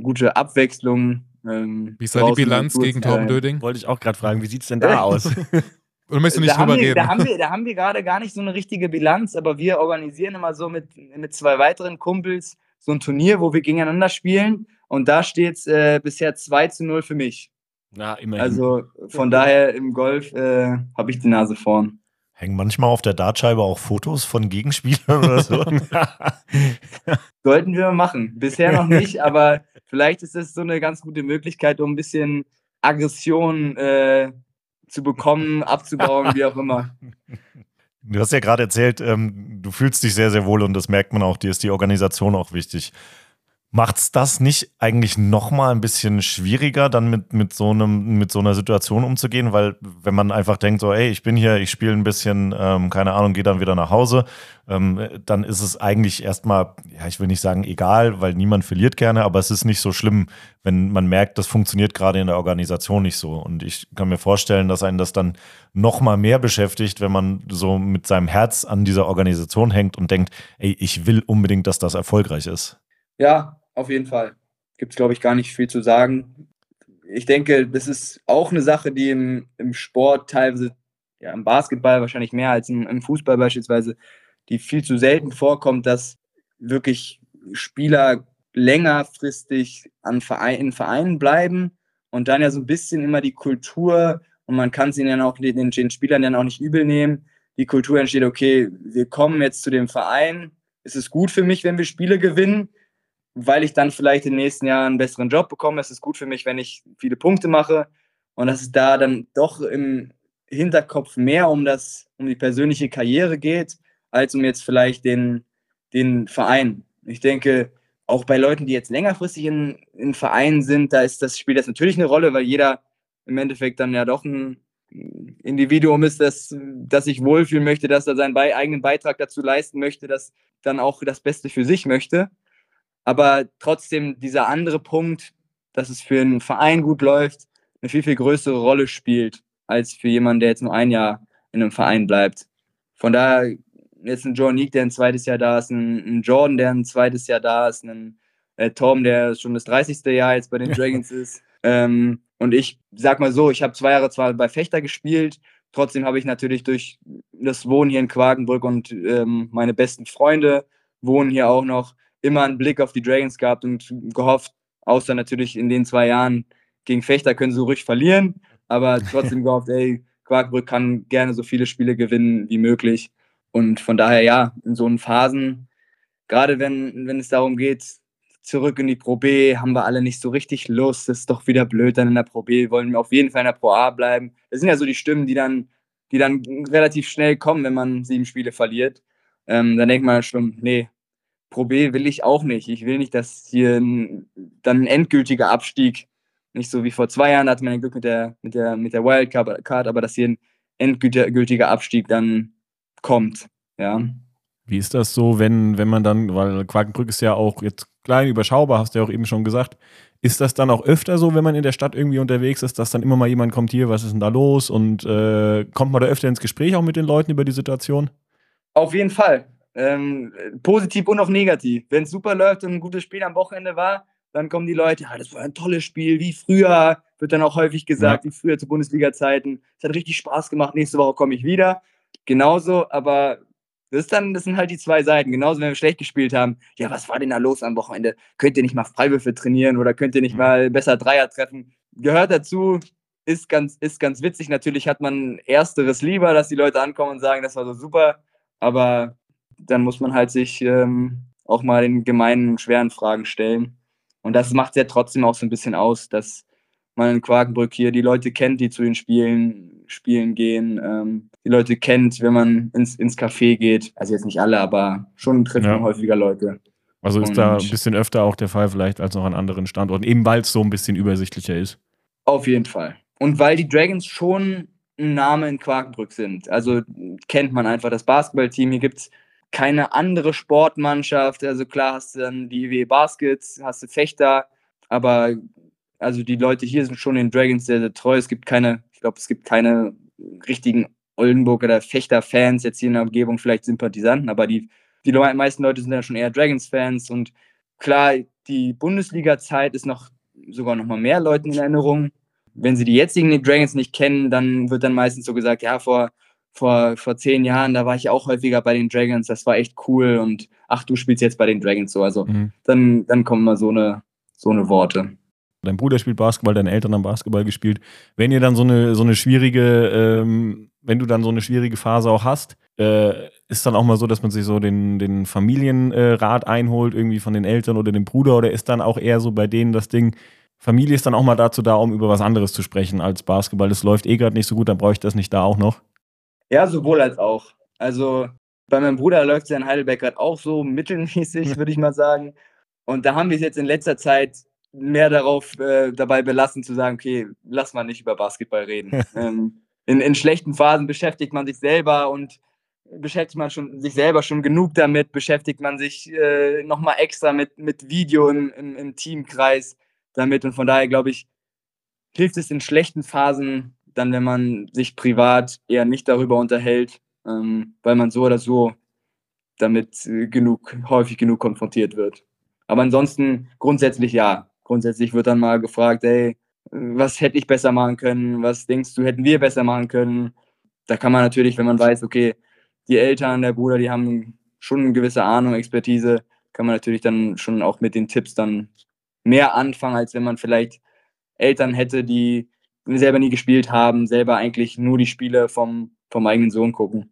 gute Abwechslung. Ähm, wie ist da die Bilanz gegen Torben Döding? Wollte ich auch gerade fragen, wie sieht es denn da aus? (laughs) Oder möchtest du nicht da drüber wir, reden? Da haben, wir, da haben wir gerade gar nicht so eine richtige Bilanz, aber wir organisieren immer so mit, mit zwei weiteren Kumpels so ein Turnier, wo wir gegeneinander spielen. Und da steht es äh, bisher 2 zu 0 für mich. Na, immerhin. Also von daher im Golf äh, habe ich die Nase vorn. Hängen manchmal auf der Dartscheibe auch Fotos von Gegenspielern oder so? (laughs) Sollten wir machen. Bisher noch nicht, aber vielleicht ist das so eine ganz gute Möglichkeit, um ein bisschen Aggression äh, zu bekommen, abzubauen, wie auch immer. Du hast ja gerade erzählt, ähm, du fühlst dich sehr, sehr wohl und das merkt man auch, dir ist die Organisation auch wichtig. Macht's das nicht eigentlich noch mal ein bisschen schwieriger, dann mit, mit, so einem, mit so einer Situation umzugehen? Weil, wenn man einfach denkt, so, ey, ich bin hier, ich spiele ein bisschen, ähm, keine Ahnung, gehe dann wieder nach Hause, ähm, dann ist es eigentlich erstmal, ja, ich will nicht sagen egal, weil niemand verliert gerne, aber es ist nicht so schlimm, wenn man merkt, das funktioniert gerade in der Organisation nicht so. Und ich kann mir vorstellen, dass einen das dann noch mal mehr beschäftigt, wenn man so mit seinem Herz an dieser Organisation hängt und denkt, ey, ich will unbedingt, dass das erfolgreich ist. Ja, auf jeden Fall. Gibt es, glaube ich, gar nicht viel zu sagen. Ich denke, das ist auch eine Sache, die im, im Sport teilweise, ja, im Basketball wahrscheinlich mehr als im, im Fußball beispielsweise, die viel zu selten vorkommt, dass wirklich Spieler längerfristig an Verein, in Vereinen bleiben und dann ja so ein bisschen immer die Kultur und man kann es ihnen auch den, den Spielern dann auch nicht übel nehmen. Die Kultur entsteht, okay, wir kommen jetzt zu dem Verein. Es ist gut für mich, wenn wir Spiele gewinnen, weil ich dann vielleicht in den nächsten Jahren einen besseren Job bekomme. Es ist gut für mich, wenn ich viele Punkte mache und dass es da dann doch im Hinterkopf mehr um das, um die persönliche Karriere geht, als um jetzt vielleicht den, den Verein. Ich denke, auch bei Leuten, die jetzt längerfristig in, in Vereinen sind, da ist das, spielt das natürlich eine Rolle, weil jeder im Endeffekt dann ja doch ein Individuum ist, das, das sich wohlfühlen möchte, dass er seinen eigenen Beitrag dazu leisten möchte, dass dann auch das Beste für sich möchte. Aber trotzdem dieser andere Punkt, dass es für einen Verein gut läuft, eine viel, viel größere Rolle spielt, als für jemanden, der jetzt nur ein Jahr in einem Verein bleibt. Von daher jetzt ein Jordan League, der ein zweites Jahr da ist, ein, ein Jordan, der ein zweites Jahr da ist, ein äh, Tom, der schon das 30. Jahr jetzt bei den (laughs) Dragons ist. Ähm, und ich sag mal so, ich habe zwei Jahre zwar bei Fechter gespielt, trotzdem habe ich natürlich durch das Wohnen hier in Quakenbrück und ähm, meine besten Freunde wohnen hier auch noch, immer einen Blick auf die Dragons gehabt und gehofft, außer natürlich in den zwei Jahren gegen Fechter können sie ruhig verlieren, aber (laughs) trotzdem gehofft, ey, Quarkbrück kann gerne so viele Spiele gewinnen wie möglich. Und von daher, ja, in so einen Phasen, gerade wenn, wenn es darum geht, zurück in die Pro B, haben wir alle nicht so richtig Lust. Das ist doch wieder blöd dann in der Pro B, wollen wir auf jeden Fall in der Pro A bleiben. Das sind ja so die Stimmen, die dann, die dann relativ schnell kommen, wenn man sieben Spiele verliert. Ähm, dann denkt man schon, nee, Pro B will ich auch nicht. Ich will nicht, dass hier ein, dann ein endgültiger Abstieg, nicht so wie vor zwei Jahren, da hatte man ein Glück mit der, mit der, mit der Wildcard, aber dass hier ein endgültiger Abstieg dann kommt. Ja. Wie ist das so, wenn, wenn man dann, weil Quakenbrück ist ja auch jetzt klein, überschaubar, hast du ja auch eben schon gesagt. Ist das dann auch öfter so, wenn man in der Stadt irgendwie unterwegs ist, dass dann immer mal jemand kommt, hier, was ist denn da los? Und äh, kommt man da öfter ins Gespräch auch mit den Leuten über die Situation? Auf jeden Fall. Ähm, positiv und auch negativ. Wenn es super läuft und ein gutes Spiel am Wochenende war, dann kommen die Leute, ja, das war ein tolles Spiel, wie früher, wird dann auch häufig gesagt, ja. wie früher zu Bundesliga-Zeiten. Es hat richtig Spaß gemacht, nächste Woche komme ich wieder. Genauso, aber das, ist dann, das sind halt die zwei Seiten. Genauso, wenn wir schlecht gespielt haben. Ja, was war denn da los am Wochenende? Könnt ihr nicht mal Freiwürfe trainieren oder könnt ihr nicht mal besser Dreier treffen? Gehört dazu, ist ganz, ist ganz witzig. Natürlich hat man Ersteres lieber, dass die Leute ankommen und sagen, das war so super. Aber dann muss man halt sich ähm, auch mal den gemeinen, schweren Fragen stellen. Und das macht ja trotzdem auch so ein bisschen aus, dass man in Quakenbrück hier die Leute kennt, die zu den Spielen, Spielen gehen, ähm, die Leute kennt, wenn man ins, ins Café geht. Also jetzt nicht alle, aber schon trifft ja. man häufiger Leute. Also ist Und da ein bisschen öfter auch der Fall vielleicht als noch an anderen Standorten, eben weil es so ein bisschen übersichtlicher ist. Auf jeden Fall. Und weil die Dragons schon ein Name in Quakenbrück sind. Also kennt man einfach das Basketballteam. Hier gibt es keine andere Sportmannschaft. Also klar hast du dann die IW Baskets, hast du Fechter, aber also die Leute hier sind schon den Dragons sehr, sehr treu. Es gibt keine, ich glaube, es gibt keine richtigen Oldenburg oder Fechter-Fans jetzt hier in der Umgebung, vielleicht Sympathisanten, aber die, die meisten Leute sind ja schon eher Dragons-Fans und klar, die Bundesliga-Zeit ist noch sogar noch mal mehr Leuten in Erinnerung. Wenn sie die jetzigen Dragons nicht kennen, dann wird dann meistens so gesagt, ja, vor vor, vor zehn Jahren, da war ich auch häufiger bei den Dragons, das war echt cool und ach, du spielst jetzt bei den Dragons so. Also mhm. dann, dann kommen mal so eine, so eine Worte. Dein Bruder spielt Basketball, deine Eltern haben Basketball gespielt. Wenn ihr dann so eine, so eine schwierige, ähm, wenn du dann so eine schwierige Phase auch hast, äh, ist dann auch mal so, dass man sich so den, den Familienrat äh, einholt, irgendwie von den Eltern oder dem Bruder, oder ist dann auch eher so bei denen das Ding, Familie ist dann auch mal dazu da, um über was anderes zu sprechen als Basketball. Das läuft eh gerade nicht so gut, dann brauche ich das nicht da auch noch. Ja, sowohl als auch. Also bei meinem Bruder läuft es ja in Heidelberg gerade auch so mittelmäßig, würde ich mal sagen. Und da haben wir es jetzt in letzter Zeit mehr darauf äh, dabei belassen zu sagen, okay, lass mal nicht über Basketball reden. (laughs) ähm, in, in schlechten Phasen beschäftigt man sich selber und beschäftigt man schon, sich selber schon genug damit, beschäftigt man sich äh, nochmal extra mit, mit Video im, im, im Teamkreis damit. Und von daher glaube ich, hilft es in schlechten Phasen dann, wenn man sich privat eher nicht darüber unterhält, ähm, weil man so oder so damit äh, genug, häufig genug konfrontiert wird. Aber ansonsten grundsätzlich ja. Grundsätzlich wird dann mal gefragt, ey, was hätte ich besser machen können? Was denkst du, hätten wir besser machen können? Da kann man natürlich, wenn man weiß, okay, die Eltern, der Bruder, die haben schon eine gewisse Ahnung, Expertise, kann man natürlich dann schon auch mit den Tipps dann mehr anfangen, als wenn man vielleicht Eltern hätte, die selber nie gespielt haben, selber eigentlich nur die Spiele vom, vom eigenen Sohn gucken.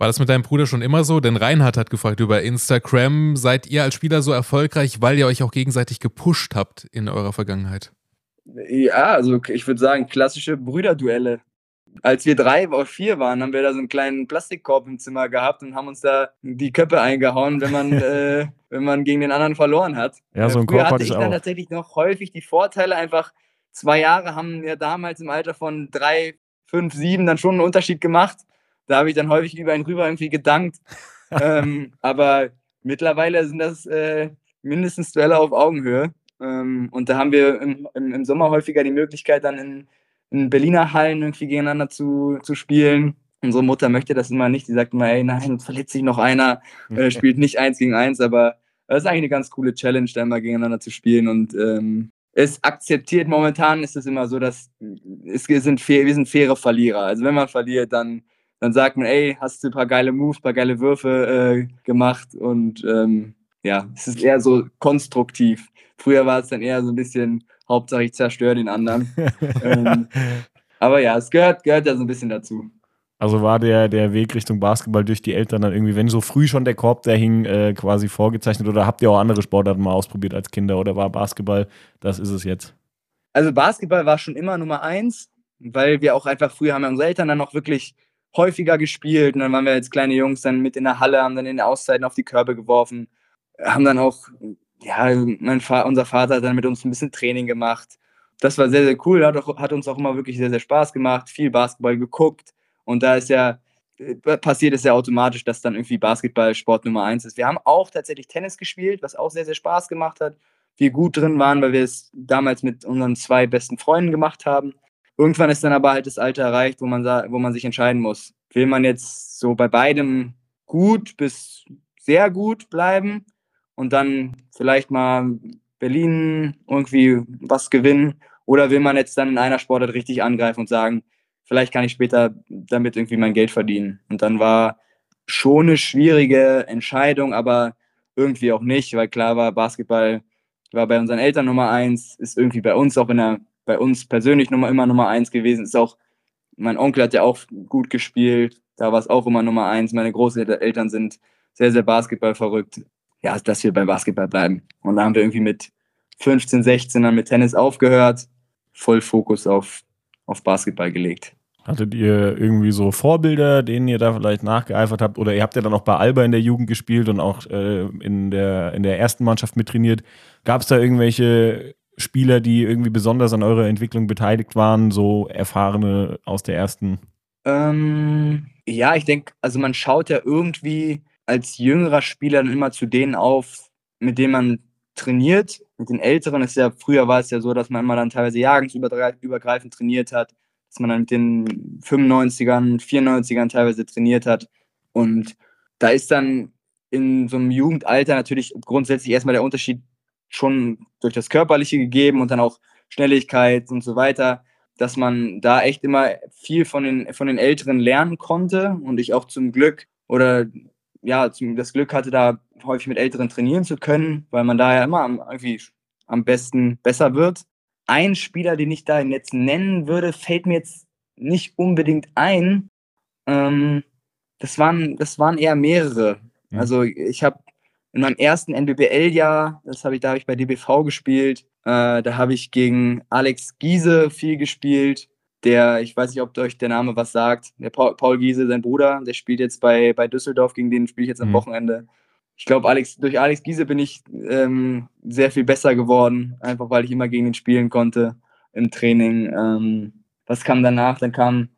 War das mit deinem Bruder schon immer so? Denn Reinhard hat gefragt über Instagram. Seid ihr als Spieler so erfolgreich, weil ihr euch auch gegenseitig gepusht habt in eurer Vergangenheit? Ja, also ich würde sagen, klassische Brüderduelle. Als wir drei oder vier waren, haben wir da so einen kleinen Plastikkorb im Zimmer gehabt und haben uns da die Köpfe eingehauen, wenn man, (laughs) äh, wenn man gegen den anderen verloren hat. Ja, so ein äh, Früher Korb hatte hatte ich ich dann auch. tatsächlich noch häufig die Vorteile, einfach zwei Jahre haben ja damals im Alter von drei, fünf, sieben dann schon einen Unterschied gemacht. Da habe ich dann häufig über ihn rüber irgendwie gedankt. (laughs) ähm, aber mittlerweile sind das äh, mindestens Duelle auf Augenhöhe. Ähm, und da haben wir im, im, im Sommer häufiger die Möglichkeit, dann in, in Berliner Hallen irgendwie gegeneinander zu, zu spielen. Unsere Mutter möchte das immer nicht. Die sagt immer, ey, nein, verletzt sich noch einer, äh, (laughs) spielt nicht eins gegen eins. Aber das ist eigentlich eine ganz coole Challenge, da immer gegeneinander zu spielen. Und ähm, es akzeptiert momentan ist es immer so, dass es wir sind, fair, wir sind faire Verlierer. Also wenn man verliert, dann, dann sagt man, ey, hast du ein paar geile Moves, ein paar geile Würfe äh, gemacht und ähm, ja, es ist eher so konstruktiv. Früher war es dann eher so ein bisschen, Hauptsache ich zerstöre den anderen. (laughs) ähm, aber ja, es gehört, gehört ja so ein bisschen dazu. Also war der, der Weg Richtung Basketball durch die Eltern dann irgendwie, wenn so früh schon der Korb da hing, äh, quasi vorgezeichnet oder habt ihr auch andere Sportarten mal ausprobiert als Kinder oder war Basketball, das ist es jetzt? Also Basketball war schon immer Nummer eins, weil wir auch einfach früher haben ja unsere Eltern dann noch wirklich häufiger gespielt und dann waren wir als kleine Jungs dann mit in der Halle, haben dann in den Auszeiten auf die Körbe geworfen, haben dann auch, ja, mein Fa unser Vater hat dann mit uns ein bisschen Training gemacht. Das war sehr, sehr cool, hat, auch, hat uns auch immer wirklich sehr, sehr Spaß gemacht, viel Basketball geguckt und da ist ja, äh, passiert es ja automatisch, dass dann irgendwie Basketball Sport Nummer eins ist. Wir haben auch tatsächlich Tennis gespielt, was auch sehr, sehr Spaß gemacht hat. Wir gut drin waren, weil wir es damals mit unseren zwei besten Freunden gemacht haben. Irgendwann ist dann aber halt das Alter erreicht, wo man, wo man sich entscheiden muss. Will man jetzt so bei beidem gut bis sehr gut bleiben und dann vielleicht mal Berlin irgendwie was gewinnen? Oder will man jetzt dann in einer Sportart richtig angreifen und sagen, vielleicht kann ich später damit irgendwie mein Geld verdienen? Und dann war schon eine schwierige Entscheidung, aber irgendwie auch nicht, weil klar war, Basketball war bei unseren Eltern Nummer eins, ist irgendwie bei uns auch in der, bei uns persönlich Nummer, immer Nummer eins gewesen, ist auch, mein Onkel hat ja auch gut gespielt, da war es auch immer Nummer eins, meine Großeltern sind sehr, sehr Basketball verrückt. Ja, dass wir beim Basketball bleiben. Und da haben wir irgendwie mit 15, 16 dann mit Tennis aufgehört, voll Fokus auf, auf Basketball gelegt. Hattet ihr irgendwie so Vorbilder, denen ihr da vielleicht nachgeeifert habt? Oder ihr habt ja dann auch bei Alba in der Jugend gespielt und auch äh, in, der, in der ersten Mannschaft mittrainiert. Gab es da irgendwelche Spieler, die irgendwie besonders an eurer Entwicklung beteiligt waren, so erfahrene aus der ersten? Ähm, ja, ich denke, also man schaut ja irgendwie als jüngerer Spieler dann immer zu denen auf, mit denen man trainiert. Mit den Älteren ist ja, früher war es ja so, dass man immer dann teilweise jahrgangsübergreifend trainiert hat, dass man dann mit den 95ern, 94ern teilweise trainiert hat. Und da ist dann in so einem Jugendalter natürlich grundsätzlich erstmal der Unterschied schon durch das Körperliche gegeben und dann auch Schnelligkeit und so weiter, dass man da echt immer viel von den, von den Älteren lernen konnte und ich auch zum Glück oder ja, zum, das Glück hatte, da häufig mit Älteren trainieren zu können, weil man da ja immer am, irgendwie am besten besser wird. Ein Spieler, den ich da jetzt nennen würde, fällt mir jetzt nicht unbedingt ein. Ähm, das, waren, das waren eher mehrere. Mhm. Also ich habe in meinem ersten NBBL-Jahr, das habe ich, da habe ich bei DBV gespielt. Äh, da habe ich gegen Alex Giese viel gespielt. Der, ich weiß nicht, ob euch der Name was sagt, der Paul, Paul Giese, sein Bruder, der spielt jetzt bei, bei Düsseldorf, gegen den spiele ich jetzt am Mhm. Wochenende. Ich glaube, Alex, durch Alex Giese bin ich ähm, sehr viel besser geworden, einfach weil ich immer gegen ihn spielen konnte im Training. Ähm, was kam danach? Dann kam,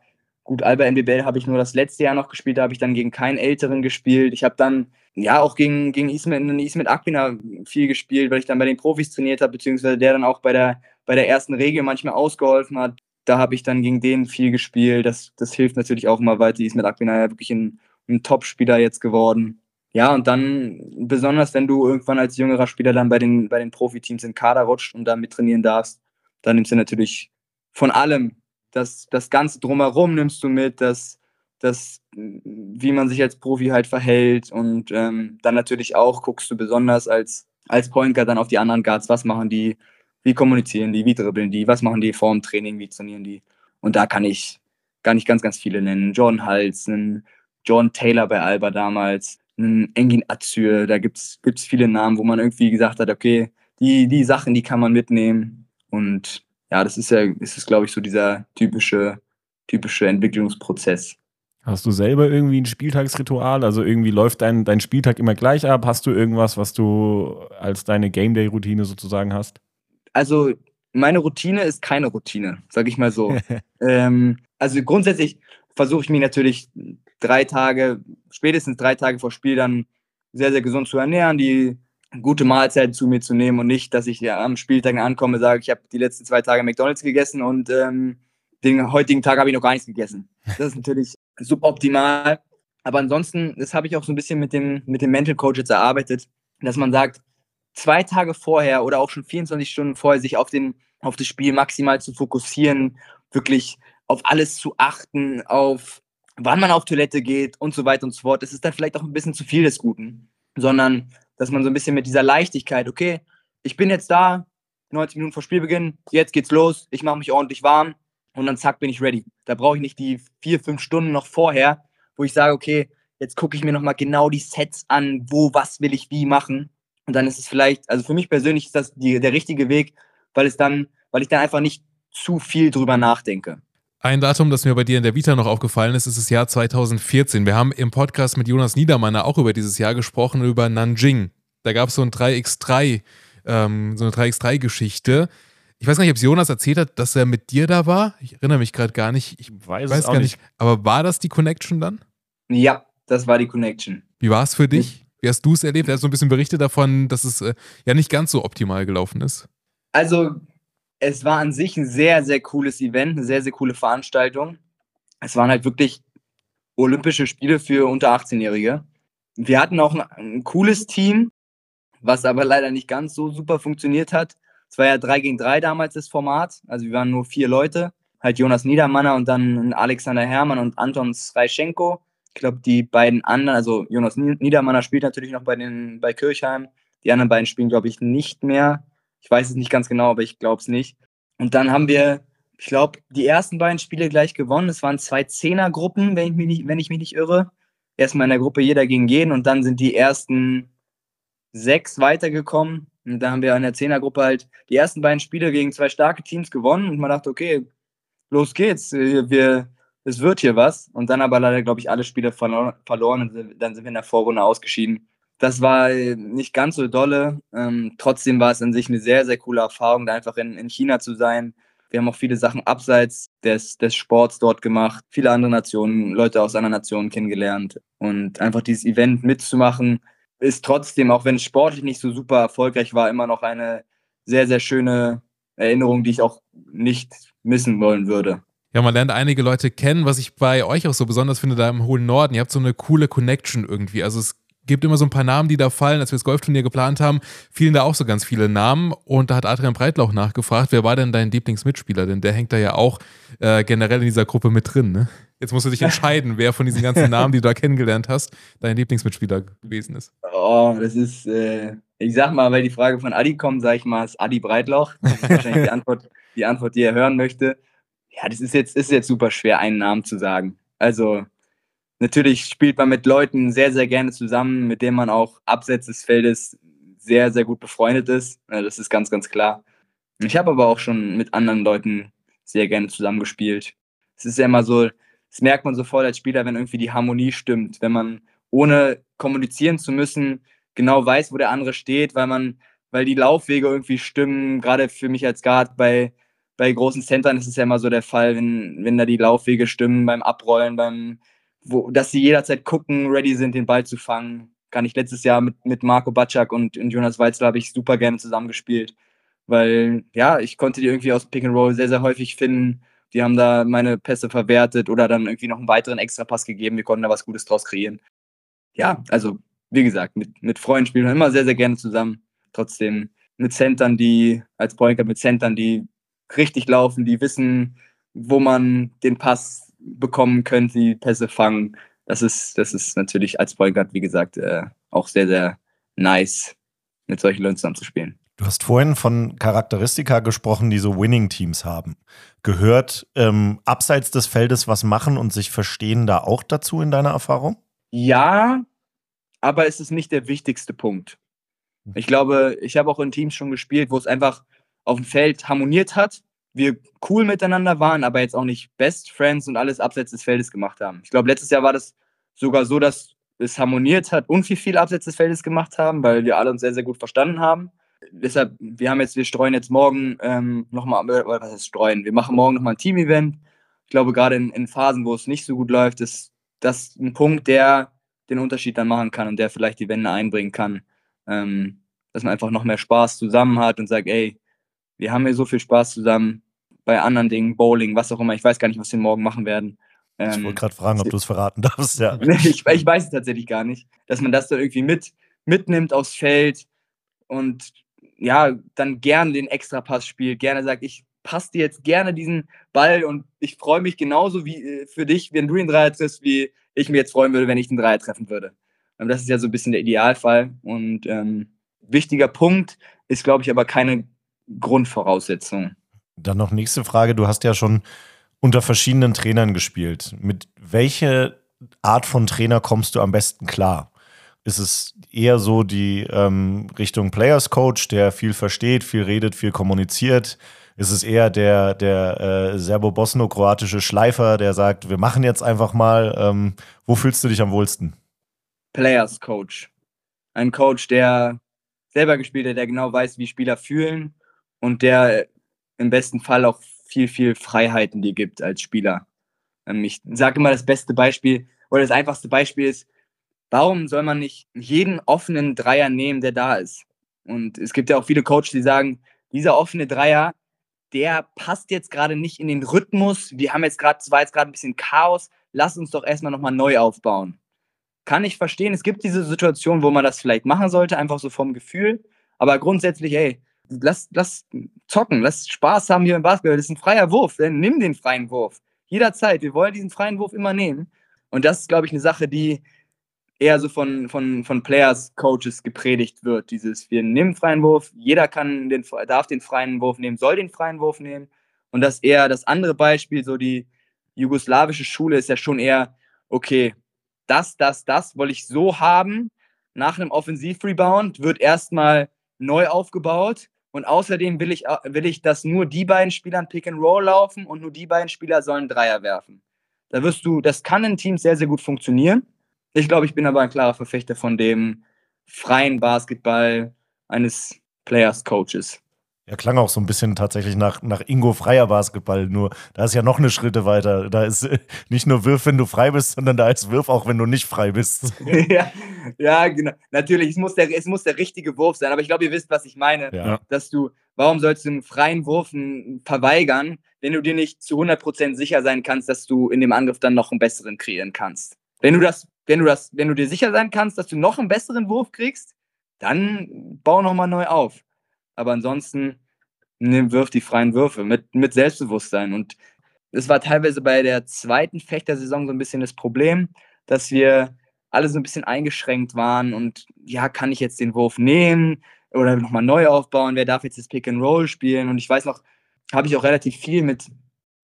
gut, Alba NBBL habe ich nur das letzte Jahr noch gespielt, da habe ich dann gegen keinen Älteren gespielt. Ich habe dann ja auch gegen, gegen Ismet, Ismet Akbina viel gespielt, weil ich dann bei den Profis trainiert habe, beziehungsweise der dann auch bei der, bei der ersten Regel manchmal ausgeholfen hat. Da habe ich dann gegen den viel gespielt. Das, das hilft natürlich auch immer weiter. Ismet Akbina ja wirklich ein, ein Top-Spieler jetzt geworden. Ja, und dann, besonders wenn du irgendwann als jüngerer Spieler dann bei den, bei den Profiteams in Kader rutscht und da mittrainieren darfst, dann nimmst du natürlich von allem, das, das Ganze drumherum nimmst du mit, das, das, wie man sich als Profi halt verhält und ähm, dann natürlich auch guckst du besonders als, als Point Guard dann auf die anderen Guards, was machen die, wie kommunizieren die, wie dribbeln die, was machen die vor dem Training, wie trainieren die. Und da kann ich, kann ich ganz, ganz viele nennen. Jordan Hals, John Taylor bei Alba damals, einen Engin Azür, da gibt's gibt's viele Namen, wo man irgendwie gesagt hat, okay, die, die Sachen, die kann man mitnehmen. Und ja, das ist ja, ist es, glaube ich, so dieser typische, typische Entwicklungsprozess. Hast du selber irgendwie ein Spieltagsritual? Also irgendwie läuft dein, dein Spieltag immer gleich ab? Hast du irgendwas, was du als deine Game Day Routine sozusagen hast? Also meine Routine ist keine Routine, sage ich mal so. (laughs) ähm, also grundsätzlich versuche ich mich natürlich drei Tage, spätestens drei Tage vor Spiel dann sehr, sehr gesund zu ernähren, die gute Mahlzeiten zu mir zu nehmen und nicht, dass ich ja am Spieltag ankomme, sage, ich habe die letzten zwei Tage McDonalds gegessen und ähm, den heutigen Tag habe ich noch gar nichts gegessen. Das ist natürlich suboptimal. Aber ansonsten, das habe ich auch so ein bisschen mit dem, mit dem Mental Coach jetzt erarbeitet, dass man sagt, zwei Tage vorher oder auch schon 24 Stunden vorher sich auf, den, auf das Spiel maximal zu fokussieren, wirklich auf alles zu achten, auf wann man auf Toilette geht und so weiter und so fort. Das ist dann vielleicht auch ein bisschen zu viel des Guten, sondern dass man so ein bisschen mit dieser Leichtigkeit, okay, ich bin jetzt da, 90 Minuten vor Spielbeginn, jetzt geht's los, ich mache mich ordentlich warm und dann zack bin ich ready. Da brauche ich nicht die vier, fünf Stunden noch vorher, wo ich sage, okay, jetzt gucke ich mir nochmal genau die Sets an, wo, was will ich wie machen. Und dann ist es vielleicht, also für mich persönlich ist das die, der richtige Weg, weil es dann, weil ich dann einfach nicht zu viel drüber nachdenke. Ein Datum, das mir bei dir in der Vita noch aufgefallen ist, ist das Jahr 2014. Wir haben im Podcast mit Jonas Niedermanner auch über dieses Jahr gesprochen, über Nanjing. Da gab es so ein 3x3, ähm, so eine 3x3-Geschichte. Ich weiß gar nicht, ob es Jonas erzählt hat, dass er mit dir da war. Ich erinnere mich gerade gar nicht. Ich Weiß, weiß es auch gar nicht. Aber war das die Connection dann? Ja, das war die Connection. Wie war es für dich? Wie hast du es erlebt? Er hat so ein bisschen berichtet davon, dass es äh, ja nicht ganz so optimal gelaufen ist. Also, es war an sich ein sehr, sehr cooles Event, eine sehr, sehr coole Veranstaltung. Es waren halt wirklich Olympische Spiele für unter 18-Jährige. Wir hatten auch ein, ein cooles Team, was aber leider nicht ganz so super funktioniert hat. Es war ja 3 gegen 3 damals das Format. Also wir waren nur vier Leute. Halt Jonas Niedermanner und dann Alexander Herrmann und Anton Sreischenko. Ich glaube, die beiden anderen, also Jonas Niedermanner spielt natürlich noch bei, den, bei Kirchheim. Die anderen beiden spielen, glaube ich, nicht mehr. Ich weiß es nicht ganz genau, aber ich glaube es nicht. Und dann haben wir, ich glaube, die ersten beiden Spiele gleich gewonnen. Es waren zwei Zehnergruppen, wenn ich mich nicht, wenn ich mich nicht irre. Erstmal in der Gruppe jeder gegen jeden und dann sind die ersten sechs weitergekommen. Und da haben wir in der Zehnergruppe halt die ersten beiden Spiele gegen zwei starke Teams gewonnen und man dachte, okay, los geht's, wir, es wird hier was. Und dann aber leider, glaube ich, alle Spiele verloren, verloren und dann sind wir in der Vorrunde ausgeschieden. Das war nicht ganz so dolle. Ähm, trotzdem war es an sich eine sehr, sehr coole Erfahrung, da einfach in, in China zu sein. Wir haben auch viele Sachen abseits des, des Sports dort gemacht, viele andere Nationen, Leute aus anderen Nationen kennengelernt. Und einfach dieses Event mitzumachen, ist trotzdem, auch wenn es sportlich nicht so super erfolgreich war, immer noch eine sehr, sehr schöne Erinnerung, die ich auch nicht missen wollen würde. Ja, man lernt einige Leute kennen, was ich bei euch auch so besonders finde, da im hohen Norden. Ihr habt so eine coole Connection irgendwie. Also es gibt immer so ein paar Namen, die da fallen. Als wir das Golfturnier geplant haben, fielen da auch so ganz viele Namen. Und da hat Adrian Breitlauch nachgefragt, wer war denn dein Lieblingsmitspieler? Denn der hängt da ja auch äh, generell in dieser Gruppe mit drin. Ne? Jetzt musst du dich (laughs) entscheiden, wer von diesen ganzen Namen, die du da kennengelernt hast, dein Lieblingsmitspieler gewesen ist. Oh, das ist, äh, ich sag mal, weil die Frage von Adi kommt, sag ich mal, ist Adi Breitlauch. Das ist wahrscheinlich die Antwort, die Antwort, die er hören möchte. Ja, das ist jetzt, ist jetzt super schwer, einen Namen zu sagen. Also, natürlich spielt man mit Leuten sehr, sehr gerne zusammen, mit denen man auch abseits des Feldes sehr, sehr gut befreundet ist. Das ist ganz, ganz klar. Ich habe aber auch schon mit anderen Leuten sehr gerne zusammengespielt. Es ist ja immer so, das merkt man sofort als Spieler, wenn irgendwie die Harmonie stimmt, wenn man ohne kommunizieren zu müssen genau weiß, wo der andere steht, weil man, weil die Laufwege irgendwie stimmen. Gerade für mich als Guard bei, bei großen Centern ist es ja immer so der Fall, wenn, wenn da die Laufwege stimmen beim Abrollen, beim, wo, dass sie jederzeit gucken, ready sind, den Ball zu fangen. Kann ich letztes Jahr mit, mit Marco Batschak und, und Jonas Weizler habe ich super gerne zusammengespielt. Weil, ja, ich konnte die irgendwie aus Pick and Roll sehr, sehr häufig finden. Die haben da meine Pässe verwertet oder dann irgendwie noch einen weiteren Extrapass gegeben. Wir konnten da was Gutes draus kreieren. Ja, also wie gesagt, mit, mit Freunden spielen wir immer sehr, sehr gerne zusammen. Trotzdem mit Centern, die, als Point mit Centern, die richtig laufen, die wissen, wo man den Pass bekommen könnte, die Pässe fangen. Das ist, das ist natürlich als Point wie gesagt, äh, auch sehr, sehr nice, mit solchen Leuten zusammen zu spielen. Du hast vorhin von Charakteristika gesprochen, die so Winning-Teams haben. Gehört ähm, abseits des Feldes was machen und sich verstehen da auch dazu in deiner Erfahrung? Ja, aber es ist nicht der wichtigste Punkt. Ich glaube, ich habe auch in Teams schon gespielt, wo es einfach auf dem Feld harmoniert hat, wir cool miteinander waren, aber jetzt auch nicht Best Friends und alles abseits des Feldes gemacht haben. Ich glaube, letztes Jahr war das sogar so, dass es harmoniert hat und wir viel abseits des Feldes gemacht haben, weil wir alle uns sehr, sehr gut verstanden haben. Deshalb, wir haben jetzt, wir streuen jetzt morgen ähm, nochmal, was heißt streuen? Wir machen morgen nochmal ein Team-Event. Ich glaube, gerade in, in Phasen, wo es nicht so gut läuft, ist das ein Punkt, der den Unterschied dann machen kann und der vielleicht die Wende einbringen kann. Ähm, dass man einfach noch mehr Spaß zusammen hat und sagt, ey, wir haben hier so viel Spaß zusammen bei anderen Dingen, Bowling, was auch immer. Ich weiß gar nicht, was wir morgen machen werden. Ähm, ich wollte gerade fragen, ob du es verraten darfst, ja. (laughs) ich, ich, weiß es tatsächlich gar nicht. Dass man das dann irgendwie mit, mitnimmt aufs Feld und ja, dann gerne den Extrapass spielt, gerne sagt, ich passe dir jetzt gerne diesen Ball und ich freue mich genauso wie äh, für dich, wenn du den Dreier triffst, wie ich mir jetzt freuen würde, wenn ich den Dreier treffen würde. Ähm, das ist ja so ein bisschen der Idealfall. Und ähm, wichtiger Punkt ist, glaube ich, aber keine Grundvoraussetzung. Dann noch nächste Frage. Du hast ja schon unter verschiedenen Trainern gespielt. Mit welcher Art von Trainer kommst du am besten klar? Ist es eher so die ähm, Richtung Players Coach, der viel versteht, viel redet, viel kommuniziert? ist es eher der, der äh, serbo-bosno-kroatische Schleifer, der sagt, wir machen jetzt einfach mal. Ähm, wo fühlst du dich am wohlsten? Players Coach. Ein Coach, der selber gespielt hat, der genau weiß, wie Spieler fühlen und der im besten Fall auch viel, viel Freiheiten dir gibt als Spieler. Ähm, ich sage immer, das beste Beispiel oder das einfachste Beispiel ist, warum soll man nicht jeden offenen Dreier nehmen, der da ist? Und es gibt ja auch viele Coaches, die sagen, dieser offene Dreier, der passt jetzt gerade nicht in den Rhythmus. Wir haben jetzt gerade, es war jetzt gerade ein bisschen Chaos. Lass uns doch erstmal nochmal neu aufbauen. Kann ich verstehen. Es gibt diese Situation, wo man das vielleicht machen sollte, einfach so vom Gefühl. Aber grundsätzlich, hey, lass, lass zocken, lass Spaß haben hier im Basketball. Das ist ein freier Wurf. Denn nimm den freien Wurf. Jederzeit. Wir wollen diesen freien Wurf immer nehmen. Und das ist, glaube ich, eine Sache, die eher so von, von, von Players, Coaches gepredigt wird. Dieses, wir nehmen freien Wurf, jeder kann den, darf den freien Wurf nehmen, soll den freien Wurf nehmen. Und das eher das andere Beispiel, so die jugoslawische Schule ist ja schon eher, okay, das, das, das wollte ich so haben. Nach einem Offensivrebound wird erstmal neu aufgebaut. Und außerdem will ich, will ich, dass nur die beiden Spieler Pick and Roll laufen und nur die beiden Spieler sollen Dreier werfen. Da wirst du, das kann in Teams sehr, sehr gut funktionieren. Ich glaube, ich bin aber ein klarer Verfechter von dem freien Basketball eines Players Coaches. Ja, klang auch so ein bisschen tatsächlich nach, nach Ingo freier Basketball, nur da ist ja noch eine Schritte weiter. Da ist äh, nicht nur Wirf, wenn du frei bist, sondern da ist Wirf auch, wenn du nicht frei bist. (laughs) ja, ja, genau. Natürlich, es muss, der, es muss der richtige Wurf sein, aber ich glaube, ihr wisst, was ich meine. Ja. Dass du, warum sollst du einen freien Wurf verweigern, wenn du dir nicht zu 100% sicher sein kannst, dass du in dem Angriff dann noch einen besseren kreieren kannst? Wenn du das wenn du, das, wenn du dir sicher sein kannst, dass du noch einen besseren Wurf kriegst, dann bau nochmal neu auf. Aber ansonsten nimm, wirf die freien Würfe mit, mit Selbstbewusstsein. Und es war teilweise bei der zweiten Fechtersaison so ein bisschen das Problem, dass wir alle so ein bisschen eingeschränkt waren und ja, kann ich jetzt den Wurf nehmen oder nochmal neu aufbauen? Wer darf jetzt das Pick and Roll spielen? Und ich weiß noch, habe ich auch relativ viel mit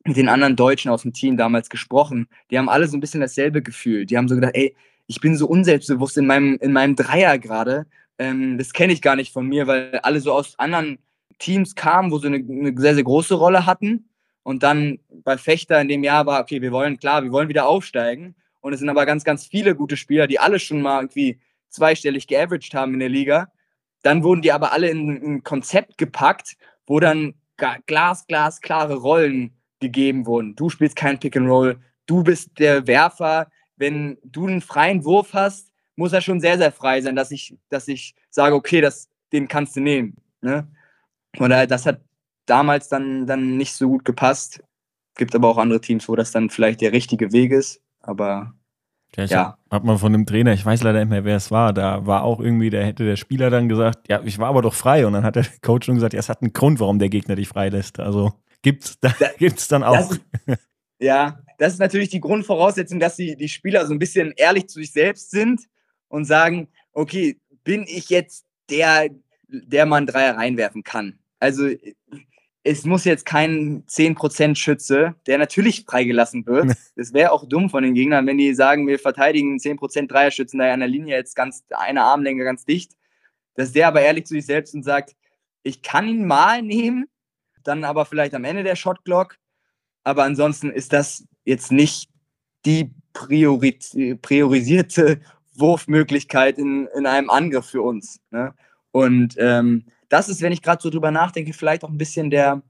mit den anderen Deutschen aus dem Team damals gesprochen. Die haben alle so ein bisschen dasselbe Gefühl. Die haben so gedacht, ey, ich bin so unselbstbewusst in meinem, in meinem Dreier gerade. Ähm, das kenne ich gar nicht von mir, weil alle so aus anderen Teams kamen, wo sie eine, eine sehr, sehr große Rolle hatten. Und dann bei Fechter in dem Jahr war, okay, wir wollen, klar, wir wollen wieder aufsteigen. Und es sind aber ganz, ganz viele gute Spieler, die alle schon mal irgendwie zweistellig geaveraged haben in der Liga. Dann wurden die aber alle in ein Konzept gepackt, wo dann glas, glas, klare Rollen gegeben wurden. Du spielst kein Pick and Roll, du bist der Werfer. Wenn du einen freien Wurf hast, muss er schon sehr, sehr frei sein, dass ich, dass ich sage, okay, das, den kannst du nehmen. Ne? Und das hat damals dann, dann nicht so gut gepasst. Gibt aber auch andere Teams, wo das dann vielleicht der richtige Weg ist. Aber ja, ich ja. Hab, mal von dem Trainer, ich weiß leider nicht mehr, wer es war, da war auch irgendwie, da hätte der Spieler dann gesagt, ja, ich war aber doch frei. Und dann hat der (laughs) Coach schon gesagt, ja, es hat einen Grund, warum der Gegner dich freilässt. Also gibt's, da, da (laughs) gibt's dann auch. Das ja, das ist natürlich die Grundvoraussetzung, dass die, die Spieler so ein bisschen ehrlich zu sich selbst sind und sagen, okay, bin ich jetzt der, der man Dreier reinwerfen kann? Also es muss jetzt kein 10% Schütze, der natürlich freigelassen wird. Das wäre auch dumm von den Gegnern, wenn die sagen, wir verteidigen 10% Dreierschützen da an der Linie jetzt ganz eine Armlänge ganz dicht. Dass der aber ehrlich zu sich selbst und sagt, ich kann ihn mal nehmen, dann aber vielleicht am Ende der Shotglock. Aber ansonsten ist das jetzt nicht die Priori priorisierte Wurfmöglichkeit in, in einem Angriff für uns. Ne? Und ähm, das ist, wenn ich gerade so drüber nachdenke, vielleicht auch ein bisschen der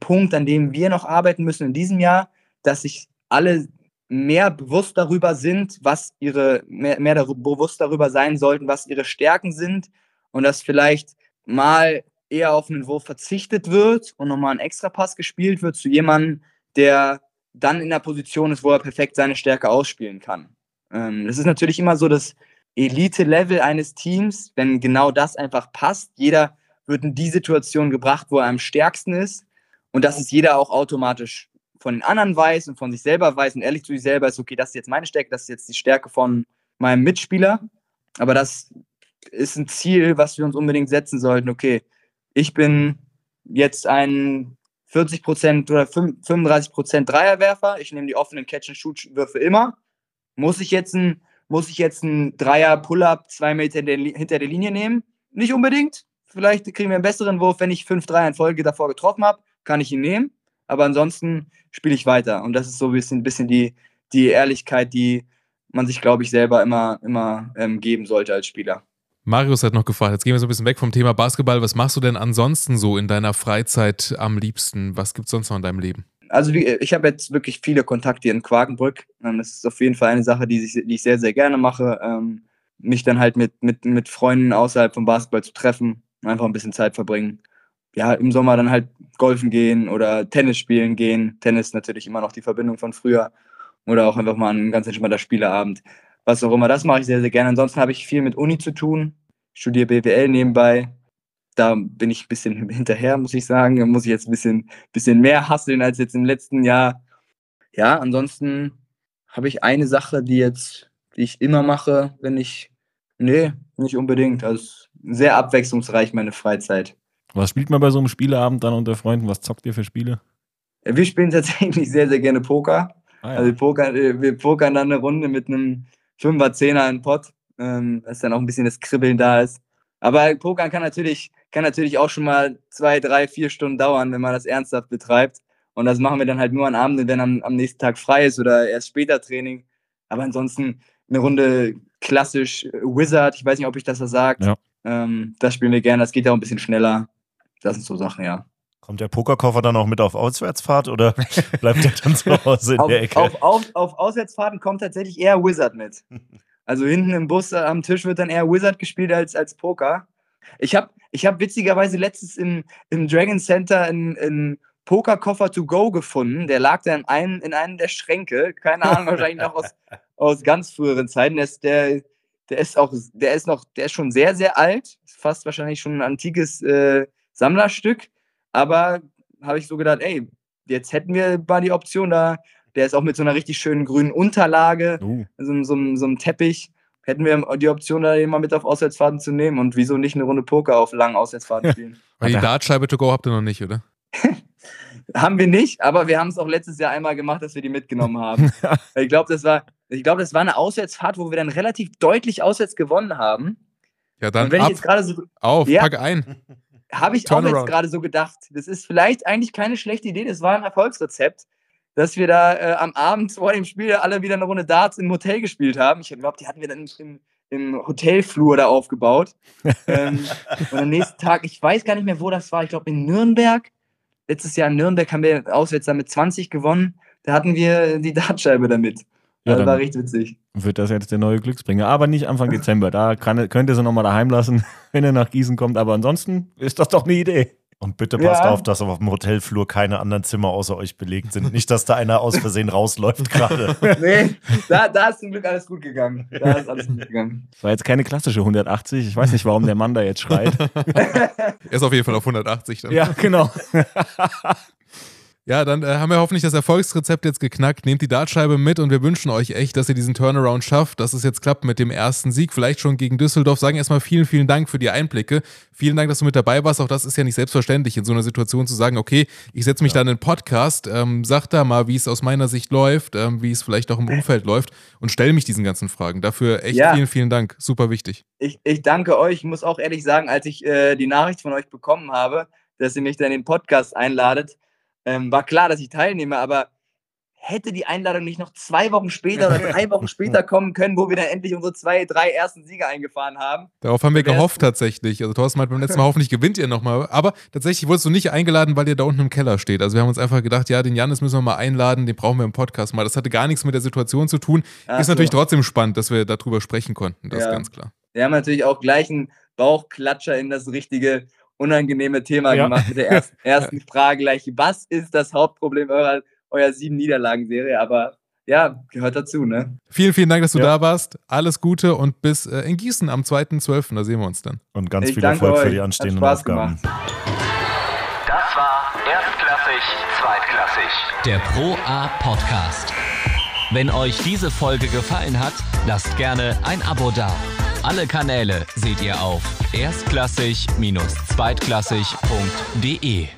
Punkt, an dem wir noch arbeiten müssen in diesem Jahr, dass sich alle mehr bewusst darüber sind, was ihre, mehr, mehr darüber, bewusst darüber sein sollten, was ihre Stärken sind und dass vielleicht mal eher auf einen Wurf verzichtet wird und nochmal ein Extrapass gespielt wird zu jemandem, der dann in der Position ist, wo er perfekt seine Stärke ausspielen kann. Ähm, das ist natürlich immer so das Elite-Level eines Teams, wenn genau das einfach passt. Jeder wird in die Situation gebracht, wo er am stärksten ist. Und dass es jeder auch automatisch von den anderen weiß und von sich selber weiß und ehrlich zu sich selber ist, okay, das ist jetzt meine Stärke, das ist jetzt die Stärke von meinem Mitspieler. Aber das ist ein Ziel, was wir uns unbedingt setzen sollten. Okay, ich bin jetzt ein 40% oder 35% Dreierwerfer. Ich nehme die offenen Catch-and-Shoot-Würfe immer. Muss ich jetzt ein, muss ich jetzt ein Dreier-Pull-Up zwei Meter hinter der Linie nehmen? Nicht unbedingt. Vielleicht kriegen wir einen besseren Wurf, wenn ich fünf Dreier in Folge davor getroffen habe, kann ich ihn nehmen. Aber ansonsten spiele ich weiter. Und das ist so ein bisschen, bisschen die, die Ehrlichkeit, die man sich, glaube ich, selber immer, immer ähm, geben sollte als Spieler. Marius hat noch gefragt, jetzt gehen wir so ein bisschen weg vom Thema Basketball. Was machst du denn ansonsten so in deiner Freizeit am liebsten? Was gibt es sonst noch in deinem Leben? Also ich habe jetzt wirklich viele Kontakte in Quakenbrück. Ähm, das ist auf jeden Fall eine Sache, die, ich, die ich sehr, sehr gerne mache. Ähm, mich dann halt mit, mit, mit Freunden außerhalb vom Basketball zu treffen einfach ein bisschen Zeit verbringen. Ja, im Sommer dann halt golfen gehen oder Tennis spielen gehen. Tennis natürlich immer noch die Verbindung von früher. Oder auch einfach mal ein ganz entspannter Spieleabend. Was auch immer, das mache ich sehr, sehr gerne. Ansonsten habe ich viel mit Uni zu tun. Studiere BWL nebenbei. Da bin ich ein bisschen (laughs) hinterher, muss ich sagen. Da muss ich jetzt ein bisschen, bisschen mehr hasseln als jetzt im letzten Jahr. Ja, ansonsten habe ich eine Sache, die jetzt, die ich immer mache, wenn ich. Nee, nicht unbedingt. Also sehr abwechslungsreich, meine Freizeit. Was spielt man bei so einem Spieleabend dann unter Freunden? Was zockt ihr für Spiele? Wir spielen tatsächlich sehr, sehr gerne Poker. Ah, ja. Also wir pokern, äh, wir pokern dann eine Runde mit einem 5er, 10er in Pott, ähm, dass dann auch ein bisschen das Kribbeln da ist. Aber Pokern kann natürlich, kann natürlich auch schon mal zwei, drei, vier Stunden dauern, wenn man das ernsthaft betreibt. Und das machen wir dann halt nur an Abenden, wenn am, am nächsten Tag frei ist oder erst später Training. Aber ansonsten eine Runde klassisch Wizard, ich weiß nicht, ob ich das da sagt. Ja. Ähm, das spielen wir gerne, das geht ja auch ein bisschen schneller. Das sind so Sachen, ja. Kommt der Pokerkoffer dann auch mit auf Auswärtsfahrt oder (laughs) bleibt der dann zu Hause in auf, der Ecke? Auf, auf, auf, Auswärtsfahrten kommt tatsächlich eher Wizard mit. (laughs) Also hinten im Bus äh, am Tisch wird dann eher Wizard gespielt als, als Poker. Ich habe ich hab witzigerweise letztens im, im Dragon Center einen Pokerkoffer to go gefunden. Der lag da in einem, in einem der Schränke. Keine Ahnung, wahrscheinlich noch aus, (laughs) aus ganz früheren Zeiten. Der, der, der ist auch, der ist noch, der ist schon sehr, sehr alt, fast wahrscheinlich schon ein antikes äh, Sammlerstück. Aber habe ich so gedacht, ey, jetzt hätten wir mal die Option da. Der ist auch mit so einer richtig schönen grünen Unterlage, uh. so, so, so einem Teppich. Hätten wir die Option, da jemand mit auf Auswärtsfahrten zu nehmen und wieso nicht eine Runde Poker auf langen Auswärtsfahrten spielen? Weil die Dartscheibe to go habt ihr noch nicht, oder? (laughs) Haben wir nicht, aber wir haben es auch letztes Jahr einmal gemacht, dass wir die mitgenommen haben. (laughs) ich glaube, das war, ich glaube, das war eine Auswärtsfahrt, wo wir dann relativ deutlich auswärts gewonnen haben. Ja, dann Und wenn ich ab, jetzt gerade so, auf, Ja. pack ein. habe ich auch Turnaround. jetzt gerade so gedacht, das ist vielleicht eigentlich keine schlechte Idee, das war ein Erfolgsrezept, dass wir da äh, am Abend vor dem Spiel alle wieder eine Runde Darts im Hotel gespielt haben. Ich glaube, die hatten wir dann im, im Hotelflur da aufgebaut. (laughs) ähm, und am nächsten Tag, ich weiß gar nicht mehr, wo das war, ich glaube in Nürnberg. Letztes Jahr in Nürnberg haben wir auswärts dann mit 20 gewonnen. Da hatten wir die Dartscheibe damit. Ja, das dann- war richtig witzig. Wird das jetzt der neue Glücksbringer. Aber nicht Anfang Dezember. Da kann, könnt ihr sie nochmal daheim lassen, (laughs) wenn ihr nach Gießen kommt. Aber ansonsten ist das doch eine Idee. Und bitte passt Ja. auf, dass auf dem Hotelflur keine anderen Zimmer außer euch belegt sind. Nicht, dass da einer aus Versehen rausläuft gerade. (laughs) Nee, da, da ist zum Glück alles gut gegangen. Da ist alles gut gegangen. Das war jetzt keine klassische 180. Ich weiß nicht, warum der Mann da jetzt schreit. (laughs) Er ist auf jeden Fall auf 180 dann. ja, genau. (laughs) Ja, dann äh, haben wir hoffentlich das Erfolgsrezept jetzt geknackt. Nehmt die Dartscheibe mit und wir wünschen euch echt, dass ihr diesen Turnaround schafft, dass es jetzt klappt mit dem ersten Sieg, vielleicht schon gegen Düsseldorf. Sagen erstmal vielen, vielen Dank für die Einblicke. Vielen Dank, dass du mit dabei warst. Auch das ist ja nicht selbstverständlich, in so einer Situation zu sagen, okay, ich setze mich dann in den Podcast, ähm, sag da mal, wie es aus meiner Sicht läuft, ähm, wie es vielleicht auch im Umfeld läuft und stelle mich diesen ganzen Fragen. Dafür echt Ja. vielen, vielen Dank. Super wichtig. Ich, ich danke euch. Ich muss auch ehrlich sagen, als ich äh, die Nachricht von euch bekommen habe, dass ihr mich dann in den Podcast einladet, ähm, war klar, dass ich teilnehme, aber hätte die Einladung nicht noch zwei Wochen später oder drei Wochen später (laughs) kommen können, wo wir dann endlich unsere zwei, drei ersten Siege eingefahren haben? Darauf haben wir ist- gehofft tatsächlich. Also Thorsten meinte beim letzten Mal, hoffentlich gewinnt ihr nochmal. Aber tatsächlich wurdest du nicht eingeladen, weil ihr da unten im Keller steht. Also wir haben uns einfach gedacht, ja, den Janis müssen wir mal einladen, den brauchen wir im Podcast mal. Das hatte gar nichts mit der Situation zu tun. Ach ist so. natürlich trotzdem spannend, dass wir darüber sprechen konnten. Das ist Ja. ganz klar. Wir haben natürlich auch gleich einen Bauchklatscher in das richtige, unangenehme Thema Ja. gemacht mit der ersten, (laughs) ersten Frage gleich. Was ist das Hauptproblem eurer, eurer sieben Niederlagen-Serie? Aber ja, gehört dazu, ne? Vielen, vielen Dank, dass du Ja. da warst. Alles Gute und bis äh, in Gießen am 2.12. Da sehen wir uns dann. Und ganz Ich viel Erfolg für euch. die Hat anstehenden Spaß Aufgaben. gemacht. Das war Erstklassig, Zweitklassig. Der Pro A Podcast. Wenn euch diese Folge gefallen hat, lasst gerne ein Abo da. Alle Kanäle seht ihr auf erstklassig-zweitklassig.de.